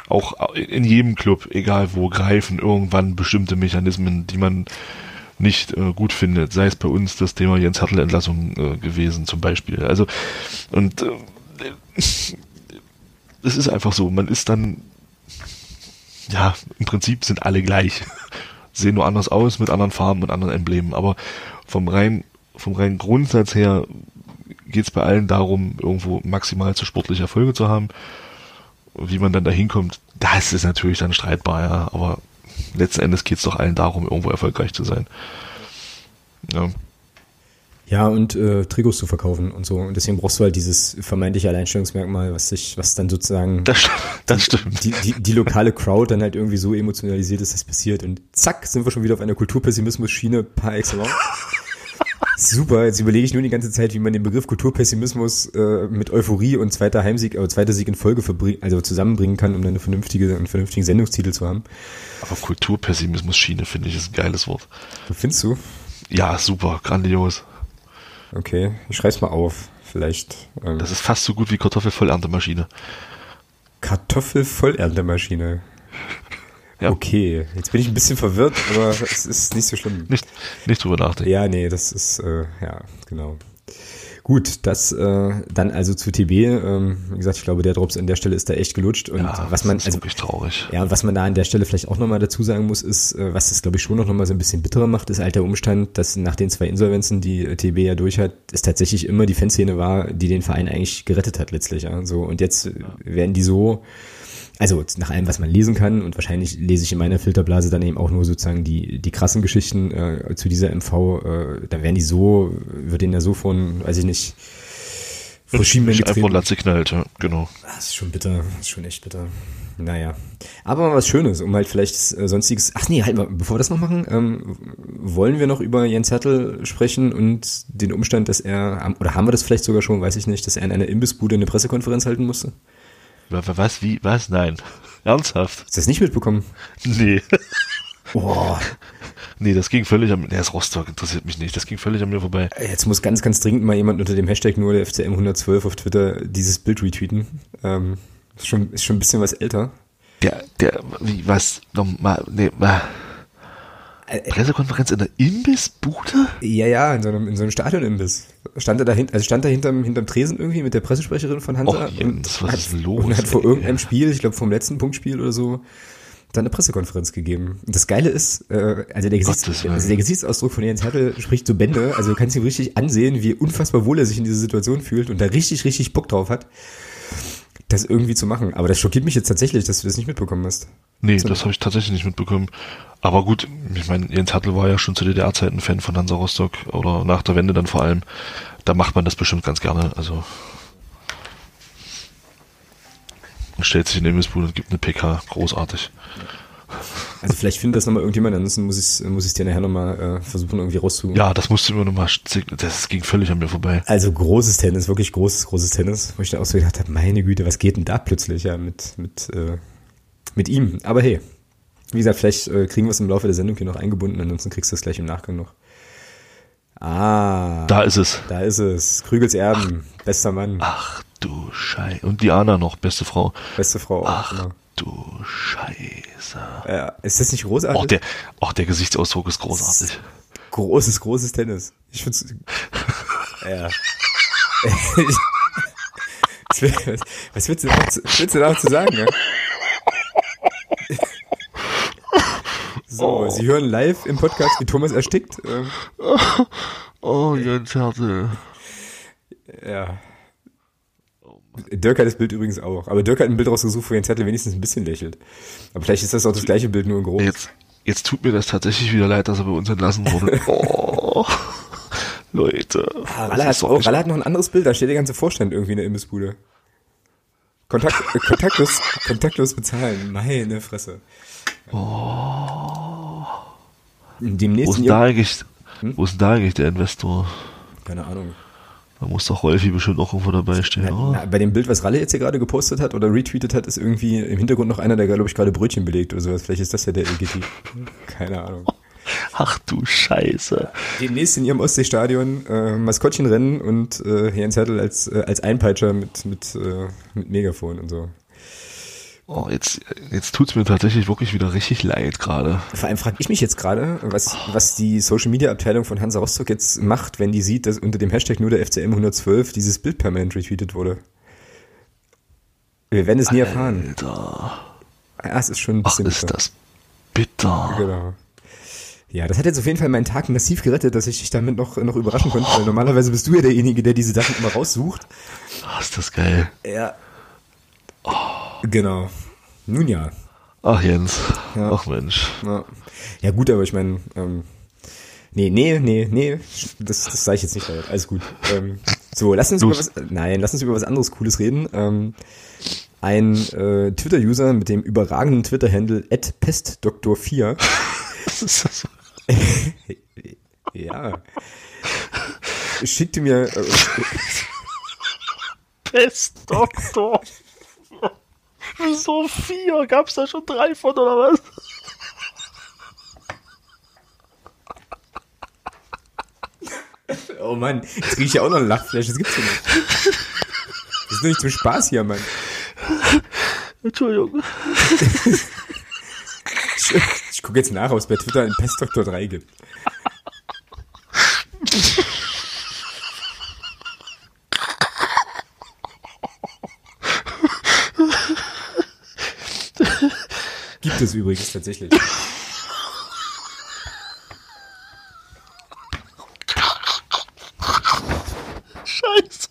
auch in jedem Club, egal wo, greifen irgendwann bestimmte Mechanismen, die man nicht äh, gut findet. Sei es bei uns das Thema Jens Hartl Entlassung äh, gewesen zum Beispiel. Also und äh, es ist einfach so. Man ist dann ja im Prinzip sind alle gleich, sehen nur anders aus mit anderen Farben und anderen Emblemen. Aber vom rein vom reinen Grundsatz her geht es bei allen darum, irgendwo maximal zu sportliche Erfolge zu haben wie man dann da hinkommt, das ist natürlich dann streitbar, ja. Aber letzten Endes geht es doch allen darum, irgendwo erfolgreich zu sein. Ja. Ja, und äh, Trikots zu verkaufen und so. Und deswegen brauchst du halt dieses vermeintliche Alleinstellungsmerkmal, was sich, was dann sozusagen das, das stimmt. Die, die, die lokale Crowd dann halt irgendwie so emotionalisiert ist, dass das passiert. Und zack, sind wir schon wieder auf einer Kulturpessimismus-Schiene par excellence. Super, jetzt überlege ich nur die ganze Zeit, wie man den Begriff Kulturpessimismus äh, mit Euphorie und zweiter Heimsieg, äh, zweiter Sieg in Folge also zusammenbringen kann, um dann eine vernünftige, einen vernünftigen Sendungstitel zu haben. Aber Kulturpessimismus-Schiene finde ich ist ein geiles Wort. Findest du? Ja, super, grandios. Okay, ich schreib's mal auf, vielleicht. Ähm, das ist fast so gut wie Kartoffelvollerntemmaschine. Kartoffelvollerntemmaschine. Ja. Okay, jetzt bin ich ein bisschen verwirrt, aber es ist nicht so schlimm. Nicht, nicht drüber nachdenken. Ja, nee, das ist, äh, ja, genau. Gut, das äh, dann also zu TB. Ähm, wie gesagt, ich glaube, der Drops an der Stelle ist da echt gelutscht. Und ja, was man, also wirklich traurig. Ja, und was man da an der Stelle vielleicht auch nochmal dazu sagen muss, ist, äh, was das glaube ich schon noch mal so ein bisschen bitterer macht, ist halt der Umstand, dass nach den zwei Insolvenzen, die TB ja durch hat, es tatsächlich immer die Fanszene war, die den Verein eigentlich gerettet hat letztlich. Ja. So und jetzt werden die so also nach allem, was man lesen kann und wahrscheinlich lese ich in meiner Filterblase dann eben auch nur sozusagen die, die krassen Geschichten äh, zu dieser MV, äh, da werden die so, wird denen ja so von, weiß ich nicht, verschiedenen Einfach Latze knallt, ja, genau. Das ist schon bitter, das ist schon echt bitter. Naja. Aber mal was Schönes, um halt vielleicht äh, sonstiges. Ach nee, halt mal, bevor wir das noch machen, ähm, wollen wir noch über Jens Hertel sprechen und den Umstand, dass er, oder haben wir das vielleicht sogar schon, weiß ich nicht, dass er in einer Imbissbude eine Pressekonferenz halten musste? Was, wie, was? Nein. Ernsthaft? Hast du das nicht mitbekommen? Nee. Boah. Nee, das ging völlig am, der ist Rostock, interessiert mich nicht, das ging völlig an mir vorbei. Jetzt muss ganz, ganz dringend mal jemand unter dem Hashtag nur der FCM 112 auf Twitter dieses Bild retweeten. Ähm, ist schon, ist schon ein bisschen was älter. Der, der, wie, was, nochmal, nee, mal. Äh, äh, Pressekonferenz in der Imbissbude? Ja, ja, in so einem, in so einem Stadionimbiss. Stand er dahinter, also stand er hinterm, hinterm Tresen irgendwie mit der Pressesprecherin von Hansa. Och, Jens, was ist los? Und hat vor irgendeinem Spiel, ich glaube vom letzten Punktspiel oder so, dann eine Pressekonferenz gegeben. Und das Geile ist, äh, also, der Gesichts, also der Gesichtsausdruck von Jens Hertel spricht so Bände, also du kannst ihm richtig ansehen, wie unfassbar wohl er sich in dieser Situation fühlt und da richtig, richtig Bock drauf hat das irgendwie zu machen. Aber das schockiert mich jetzt tatsächlich, dass du das nicht mitbekommen hast. Nee, so. das habe ich tatsächlich nicht mitbekommen. Aber gut, ich meine, Jens Hartl war ja schon zu DDR-Zeiten Fan von Hansa Rostock oder nach der Wende dann vor allem. Da macht man das bestimmt ganz gerne. Also und stellt sich in den Imbissbude und gibt eine PK. Großartig. Also vielleicht findet das nochmal irgendjemand, ansonsten muss ich es muss dir nachher nochmal äh, versuchen irgendwie rauszu... Ja, das musst du mir nochmal, das ging völlig an mir vorbei. Also großes Tennis, wirklich großes, großes Tennis, wo ich dann auch so gedacht habe, meine Güte, was geht denn da plötzlich ja mit, mit, äh, mit ihm? Aber hey, wie gesagt, vielleicht äh, kriegen wir es im Laufe der Sendung hier noch eingebunden, ansonsten kriegst du es gleich im Nachgang noch. Ah. Da ist es. Da ist es. Krügels Erben, ach, bester Mann. Ach du Schei. Und Diana noch, beste Frau. Beste Frau. Ach genau. Du Scheiße. Ja, ist das nicht großartig? Auch der, auch der Gesichtsausdruck ist großartig. Großes, großes Tennis. Ich find's. ja. was, was willst du noch zu, willst du noch zu sagen? Ja? So, oh. Sie hören live im Podcast, wie Thomas erstickt. Ähm. Oh, Jens Hertel. Ja. Dirk hat das Bild übrigens auch. Aber Dirk hat ein Bild rausgesucht, wo Jens Hertel wenigstens ein bisschen lächelt. Aber vielleicht ist das auch das gleiche Bild, nur in groß. Jetzt, jetzt tut mir das tatsächlich wieder leid, dass er bei uns entlassen wurde. oh. Leute. Ah, Ralle, hat, oh, Ralle hat noch ein anderes Bild, da steht der ganze Vorstand irgendwie in der Imbissbude. Kontakt, äh, kontaktlos, kontaktlos bezahlen. Meine Fresse. Oh. Demnächst wo ist, da eigentlich, hm? wo ist da eigentlich der Investor? Keine Ahnung. Da muss doch Rolfi bestimmt auch irgendwo dabei stehen. Na, na, bei dem Bild, was Ralle jetzt hier gerade gepostet hat oder retweetet hat, ist irgendwie im Hintergrund noch einer, der, glaube ich, gerade Brötchen belegt oder sowas. Vielleicht ist das ja der LGT. Keine Ahnung. Ach du Scheiße. Demnächst in ihrem Ostseestadion äh, Maskottchenrennen und äh, Jens Hertel als, äh, als Einpeitscher mit, mit, äh, mit Megafon und so. Oh, jetzt, jetzt tut's mir tatsächlich wirklich wieder richtig leid gerade. Vor allem frage ich mich jetzt gerade, was, was die Social Media Abteilung von Hansa Rostock jetzt macht, wenn die sieht, dass unter dem Hashtag nur der FCM 112 dieses Bild permanent retweetet wurde. Wir werden es nie erfahren. Alter. Ja, es ist schon ein bisschen Ach, ist bitter. das bitter. Genau. Ja, das hat jetzt auf jeden Fall meinen Tag massiv gerettet, dass ich dich damit noch, noch überraschen konnte, weil normalerweise bist du ja derjenige, der diese Sachen immer raussucht. Ach, ist das geil. Ja. Oh. Genau. Nun ja. Ach Jens. Ja. Ach Mensch. Ja. ja gut, aber ich meine, ähm, nee, nee, nee, nee, das, das sage ich jetzt nicht laut. Alles gut. Ähm, so, lass uns Los. über was, nein, lass uns über was anderes Cooles reden. Ähm, ein äh, Twitter-User mit dem überragenden Twitter-Handle pestdoktor4 ja. Schickte mir. Äh, Pestdoktor. Wieso vier? Gab's da schon drei von oder was? Oh Mann, jetzt kriege ich ja auch noch ein Lachflash, das gibt's ja nicht. Das ist nur nicht zum Spaß hier, Mann. Entschuldigung. Ich, ich gucke jetzt nach, ob es bei Twitter einen Pestdoktor 3 gibt. Gibt es übrigens tatsächlich. Scheiße.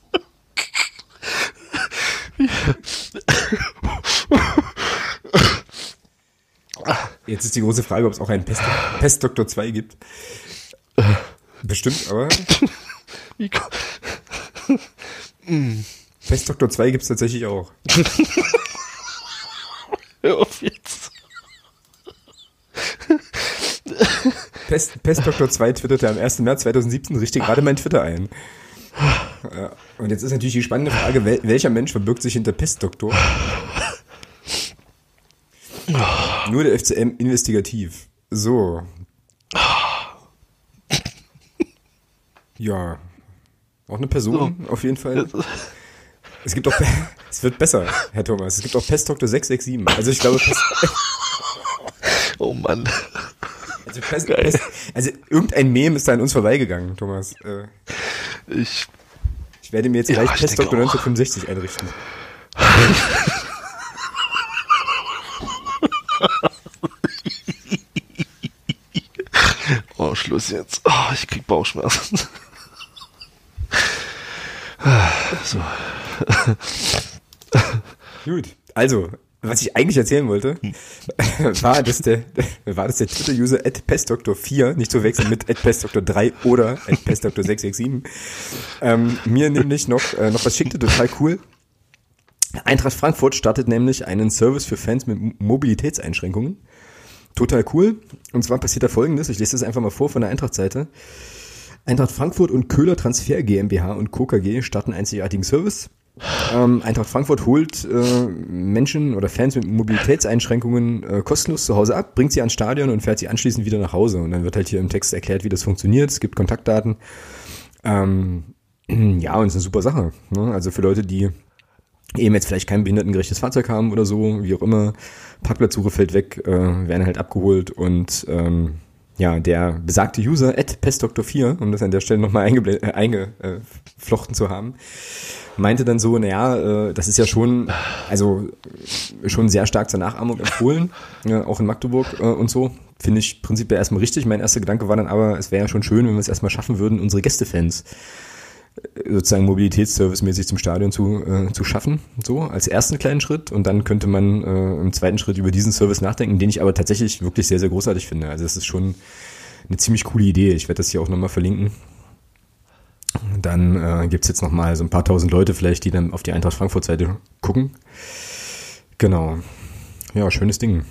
Jetzt ist die große Frage, ob es auch einen Pest, Pestdoktor 2 gibt. Bestimmt, aber. Wie Pestdoktor 2 gibt es tatsächlich auch. Hör auf jetzt. Pest, Pestdoktor 2 twitterte am 1. März 2017 richtig gerade mein Twitter ein. Und jetzt ist natürlich die spannende Frage, welcher Mensch verbirgt sich hinter Pestdoktor? Nur der FCM investigativ. So. Ja. Auch eine Person, so. auf jeden Fall. Es gibt auch, es wird besser, Herr Thomas. Es gibt auch Pestdoktor 667. Also ich glaube, Pest Oh Mann. Also, Pest, Pest, also irgendein Mem ist da an uns vorbeigegangen, Thomas. Äh, ich, ich werde mir jetzt gleich ja, Pestdoktor 1965 einrichten. oh, Schluss jetzt. Oh, ich krieg Bauchschmerzen. so. Gut, also, was ich eigentlich erzählen wollte, war, dass der, war, dass der Twitter-User pestdoktor4, nicht zu wechseln mit pestdoktor3 oder pestdoktor667, ähm, mir nämlich noch, äh, noch was schickte, total cool. Eintracht Frankfurt startet nämlich einen Service für Fans mit Mobilitätseinschränkungen. Total cool. Und zwar passiert da folgendes, ich lese das einfach mal vor von der Eintracht-Seite. Eintracht Frankfurt und Köhler Transfer GmbH und Co. KG starten einzigartigen Service. Ähm, Eintracht Frankfurt holt äh, Menschen oder Fans mit Mobilitätseinschränkungen äh, kostenlos zu Hause ab, bringt sie ans Stadion und fährt sie anschließend wieder nach Hause. Und dann wird halt hier im Text erklärt, wie das funktioniert. Es gibt Kontaktdaten. Ähm, ja, und es ist eine super Sache. Ne? Also für Leute, die eben jetzt vielleicht kein behindertengerechtes Fahrzeug haben oder so, wie auch immer, Parkplatzsuche fällt weg, äh, werden halt abgeholt und ähm, ja, der besagte User at pestdoktor4, um das an der Stelle nochmal eingeflochten äh, eingeflochten zu haben, meinte dann so, naja, äh, das ist ja schon, also schon sehr stark zur Nachahmung empfohlen, ja, auch in Magdeburg äh, und so. Finde ich prinzipiell erstmal richtig. Mein erster Gedanke war dann aber, es wäre ja schon schön, wenn wir es erstmal schaffen würden, unsere Gästefans äh, sozusagen Mobilitätsservice-mäßig zum Stadion zu, äh, zu schaffen, so als ersten kleinen Schritt und dann könnte man äh, im zweiten Schritt über diesen Service nachdenken, den ich aber tatsächlich wirklich sehr, sehr großartig finde. Also das ist schon eine ziemlich coole Idee. Ich werde das hier auch nochmal verlinken. Dann äh, gibt es jetzt nochmal so ein paar tausend Leute vielleicht, die dann auf die Eintracht Frankfurt-Seite gucken. Genau. Ja, schönes Ding.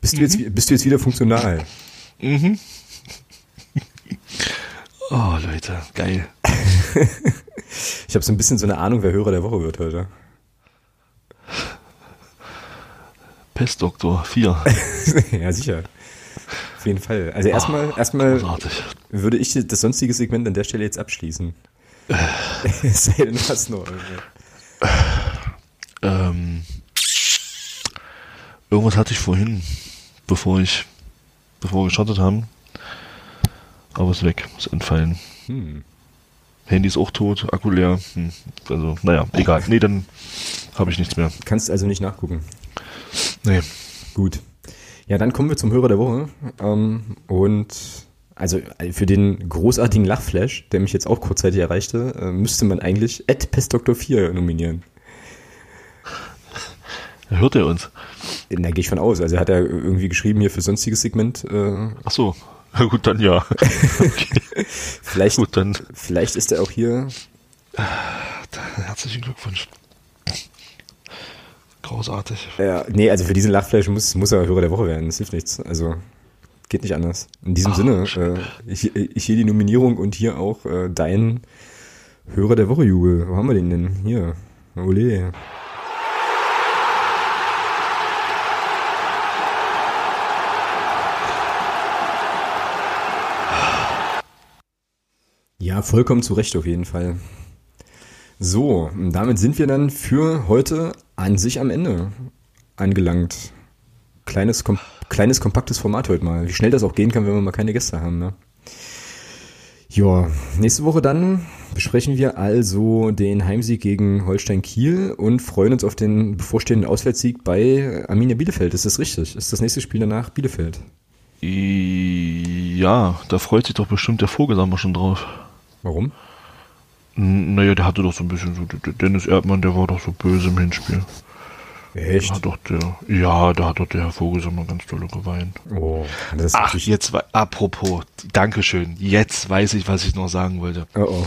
Bist, mhm. du, jetzt, bist du jetzt wieder funktional? Mhm. Oh, Leute, geil. ich habe so ein bisschen so eine Ahnung, wer Hörer der Woche wird heute. Pestdoktor 4. ja, sicher. Auf jeden Fall. Also erstmal, erstmal würde ich das sonstige Segment an der Stelle jetzt abschließen. Es sei denn, was noch ähm, irgendwas hatte ich vorhin, bevor ich, bevor wir gestartet haben. Aber ist weg, ist entfallen. Hm. Handy ist auch tot, Akku leer. Hm. Also, naja, egal. Nee, dann habe ich nichts mehr. Kannst also nicht nachgucken. Nee. Gut. Ja, dann kommen wir zum Hörer der Woche. Ähm, und also für den großartigen Lachflash, der mich jetzt auch kurzzeitig erreichte, äh, müsste man eigentlich Ed Pestdoktor 4 nominieren. Hört er uns? Da gehe ich von aus. Also er hat ja irgendwie geschrieben hier für sonstiges Segment. Äh, Ach so. Na gut, dann ja. okay. vielleicht, gut, dann. vielleicht ist er auch hier. Herzlichen Glückwunsch. Großartig. Ja, nee, also für diesen Lachfleisch muss, muss er Hörer der Woche werden. Das hilft nichts. Also geht nicht anders. In diesem Ach, Sinne, äh, ich, ich hier die Nominierung und hier auch äh, dein Hörer der Woche Jubel. Wo haben wir den denn? Hier. Ole. Ja, vollkommen zu Recht auf jeden Fall. So, damit sind wir dann für heute an sich am Ende angelangt. Kleines, kom kleines, kompaktes Format heute mal. Wie schnell das auch gehen kann, wenn wir mal keine Gäste haben. Ne? Ja, nächste Woche dann besprechen wir also den Heimsieg gegen Holstein Kiel und freuen uns auf den bevorstehenden Auswärtssieg bei Arminia Bielefeld. Ist das richtig? Ist das nächste Spiel danach Bielefeld? Ja, da freut sich doch bestimmt der Vogelsammer schon drauf. Warum? Naja, der hatte doch so ein bisschen so, Dennis Erdmann, der war doch so böse im Hinspiel. Echt? Da hat doch der, ja, da hat doch der Herr Vogelsommer ganz toll geweint. Oh, das Ach, jetzt, apropos, Dankeschön, jetzt weiß ich, was ich noch sagen wollte. Oh, oh.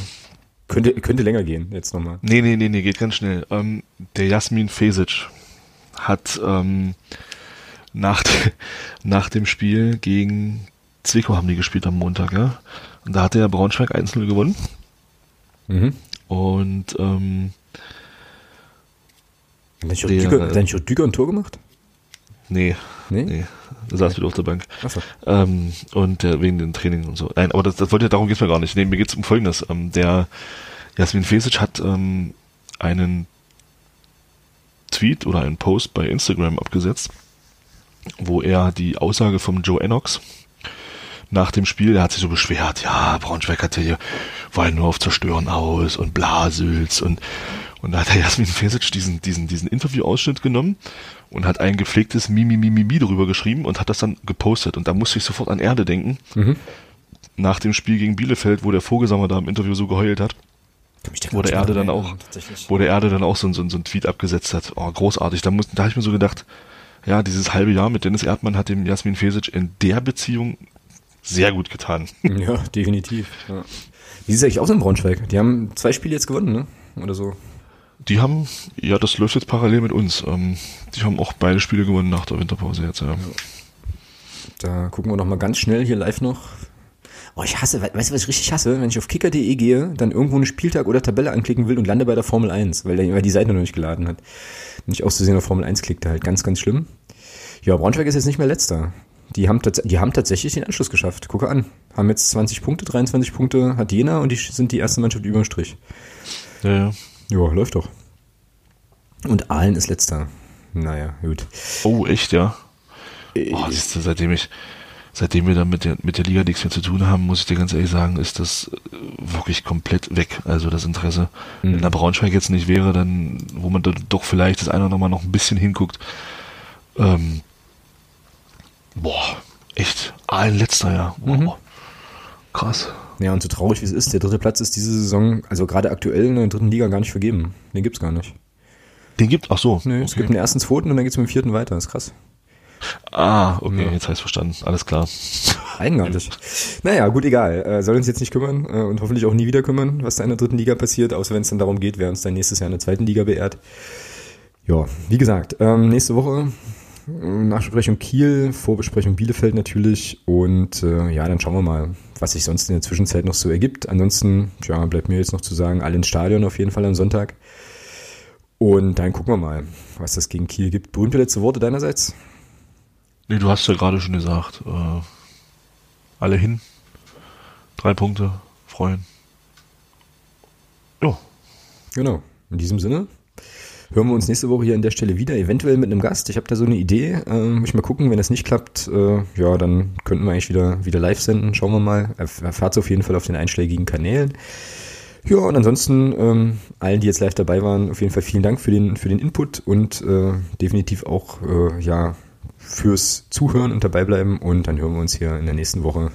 Könnte, könnte länger gehen, jetzt nochmal. Nee, nee, nee, nee, geht ganz schnell. Ähm, der Jasmin Fesic hat ähm, nach, nach dem Spiel gegen Zwickau haben die gespielt am Montag, ja. Und da hat der Braunschweig 1-0 gewonnen. Mhm. Und ähm, hat nicht Düger, ein Tor gemacht? Nee. Nee? nee. Da saß wieder auf der Bank. Achso. Ähm, und äh, wegen dem Training und so. Nein, aber das, das wollte darum geht's mir gar nicht. Nee, mir geht's um folgendes. Ähm, der Jasmin Fesic hat ähm, einen Tweet oder einen Post bei Instagram abgesetzt, wo er die Aussage vom Joe Enox nach dem Spiel, der hat sich so beschwert, ja, Braunschweig hat ja hier, war ja nur auf Zerstören aus und Blasels und, und da hat der Jasmin Fesic diesen, diesen, diesen Interview-Ausschnitt genommen und hat ein gepflegtes Mimi, Mimi, Mimi darüber geschrieben und hat das dann gepostet und da musste ich sofort an Erde denken. Mhm. Nach dem Spiel gegen Bielefeld, wo der Vogelsammer da im Interview so geheult hat. Wo der Erde dann auch, wo der Erde dann auch so, so, so ein Tweet abgesetzt hat. Oh, großartig. Da, muss, da habe ich mir so gedacht, ja, dieses halbe Jahr mit Dennis Erdmann hat dem Jasmin Fesic in der Beziehung sehr gut getan. Ja, definitiv. Ja. Wie ist es eigentlich aus in Braunschweig? Die haben zwei Spiele jetzt gewonnen, ne? Oder so? Die haben, ja, das läuft jetzt parallel mit uns. Ähm, die haben auch beide Spiele gewonnen nach der Winterpause jetzt, ja. ja. Da gucken wir nochmal ganz schnell hier live noch. Oh, ich hasse, weißt du, was ich richtig hasse? Wenn ich auf kicker.de gehe, dann irgendwo einen Spieltag oder Tabelle anklicken will und lande bei der Formel 1, weil der weil die Seite noch nicht geladen hat. Nicht auszusehen auf Formel 1 klickte halt ganz, ganz schlimm. Ja, Braunschweig ist jetzt nicht mehr letzter. Die haben, die haben tatsächlich den Anschluss geschafft. Gucke an. Haben jetzt 20 Punkte, 23 Punkte hat Jena und die sind die erste Mannschaft über dem Strich. Ja, ja. Ja, läuft doch. Und Aalen ist letzter. Naja, gut. Oh, echt, ja? Äh, oh, siehst du, seitdem ich, seitdem wir dann mit der, mit der Liga nichts mehr zu tun haben, muss ich dir ganz ehrlich sagen, ist das äh, wirklich komplett weg. Also das Interesse. Mhm. Wenn der Braunschweig jetzt nicht wäre, dann, wo man dann doch vielleicht das eine oder andere Mal noch ein bisschen hinguckt, ähm, boah, echt, ein letzter Jahr. Wow. Mhm. Krass. Ja, und so traurig wie es ist, der dritte Platz ist diese Saison, also gerade aktuell in der dritten Liga gar nicht vergeben. Den gibt's gar nicht. Den gibt, ach so. Nee, okay. es gibt einen ersten, zweiten und dann geht's mit dem vierten weiter. Das ist krass. Ah, okay, ja. jetzt heißt verstanden. Alles klar. Eigenartig. naja, gut, egal. Äh, soll uns jetzt nicht kümmern äh, und hoffentlich auch nie wieder kümmern, was da in der dritten Liga passiert, außer wenn es dann darum geht, wer uns dann nächstes Jahr in der zweiten Liga beehrt. Ja, wie gesagt, ähm, nächste Woche Nachbesprechung Kiel, Vorbesprechung Bielefeld natürlich und äh, ja, dann schauen wir mal, was sich sonst in der Zwischenzeit noch so ergibt. Ansonsten, ja, bleibt mir jetzt noch zu sagen, alle ins Stadion auf jeden Fall am Sonntag. Und dann gucken wir mal, was das gegen Kiel gibt. Berühmte letzte Worte deinerseits? Nee, du hast ja gerade schon gesagt, äh, alle hin, drei Punkte, freuen. Ja. Genau. In diesem Sinne hören wir uns nächste Woche hier an der Stelle wieder, eventuell mit einem Gast. Ich habe da so eine Idee. Äh, muss ich mal gucken, wenn das nicht klappt, äh, ja, dann könnten wir eigentlich wieder, wieder live senden. Schauen wir mal. Erfahrt es auf jeden Fall auf den einschlägigen Kanälen. Ja, und ansonsten ähm, allen, die jetzt live dabei waren, auf jeden Fall vielen Dank für den, für den Input und äh, definitiv auch äh, ja, fürs Zuhören und dabei bleiben. Und dann hören wir uns hier in der nächsten Woche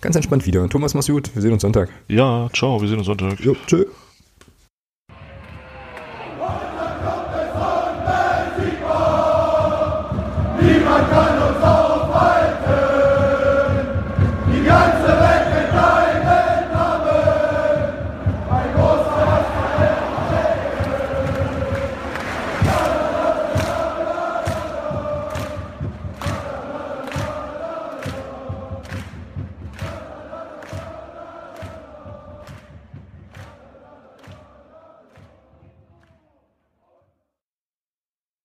ganz entspannt wieder. Thomas, mach's gut. Wir sehen uns Sonntag. Ja, ciao. Wir sehen uns Sonntag. Jo, tschö. ¡Libertad!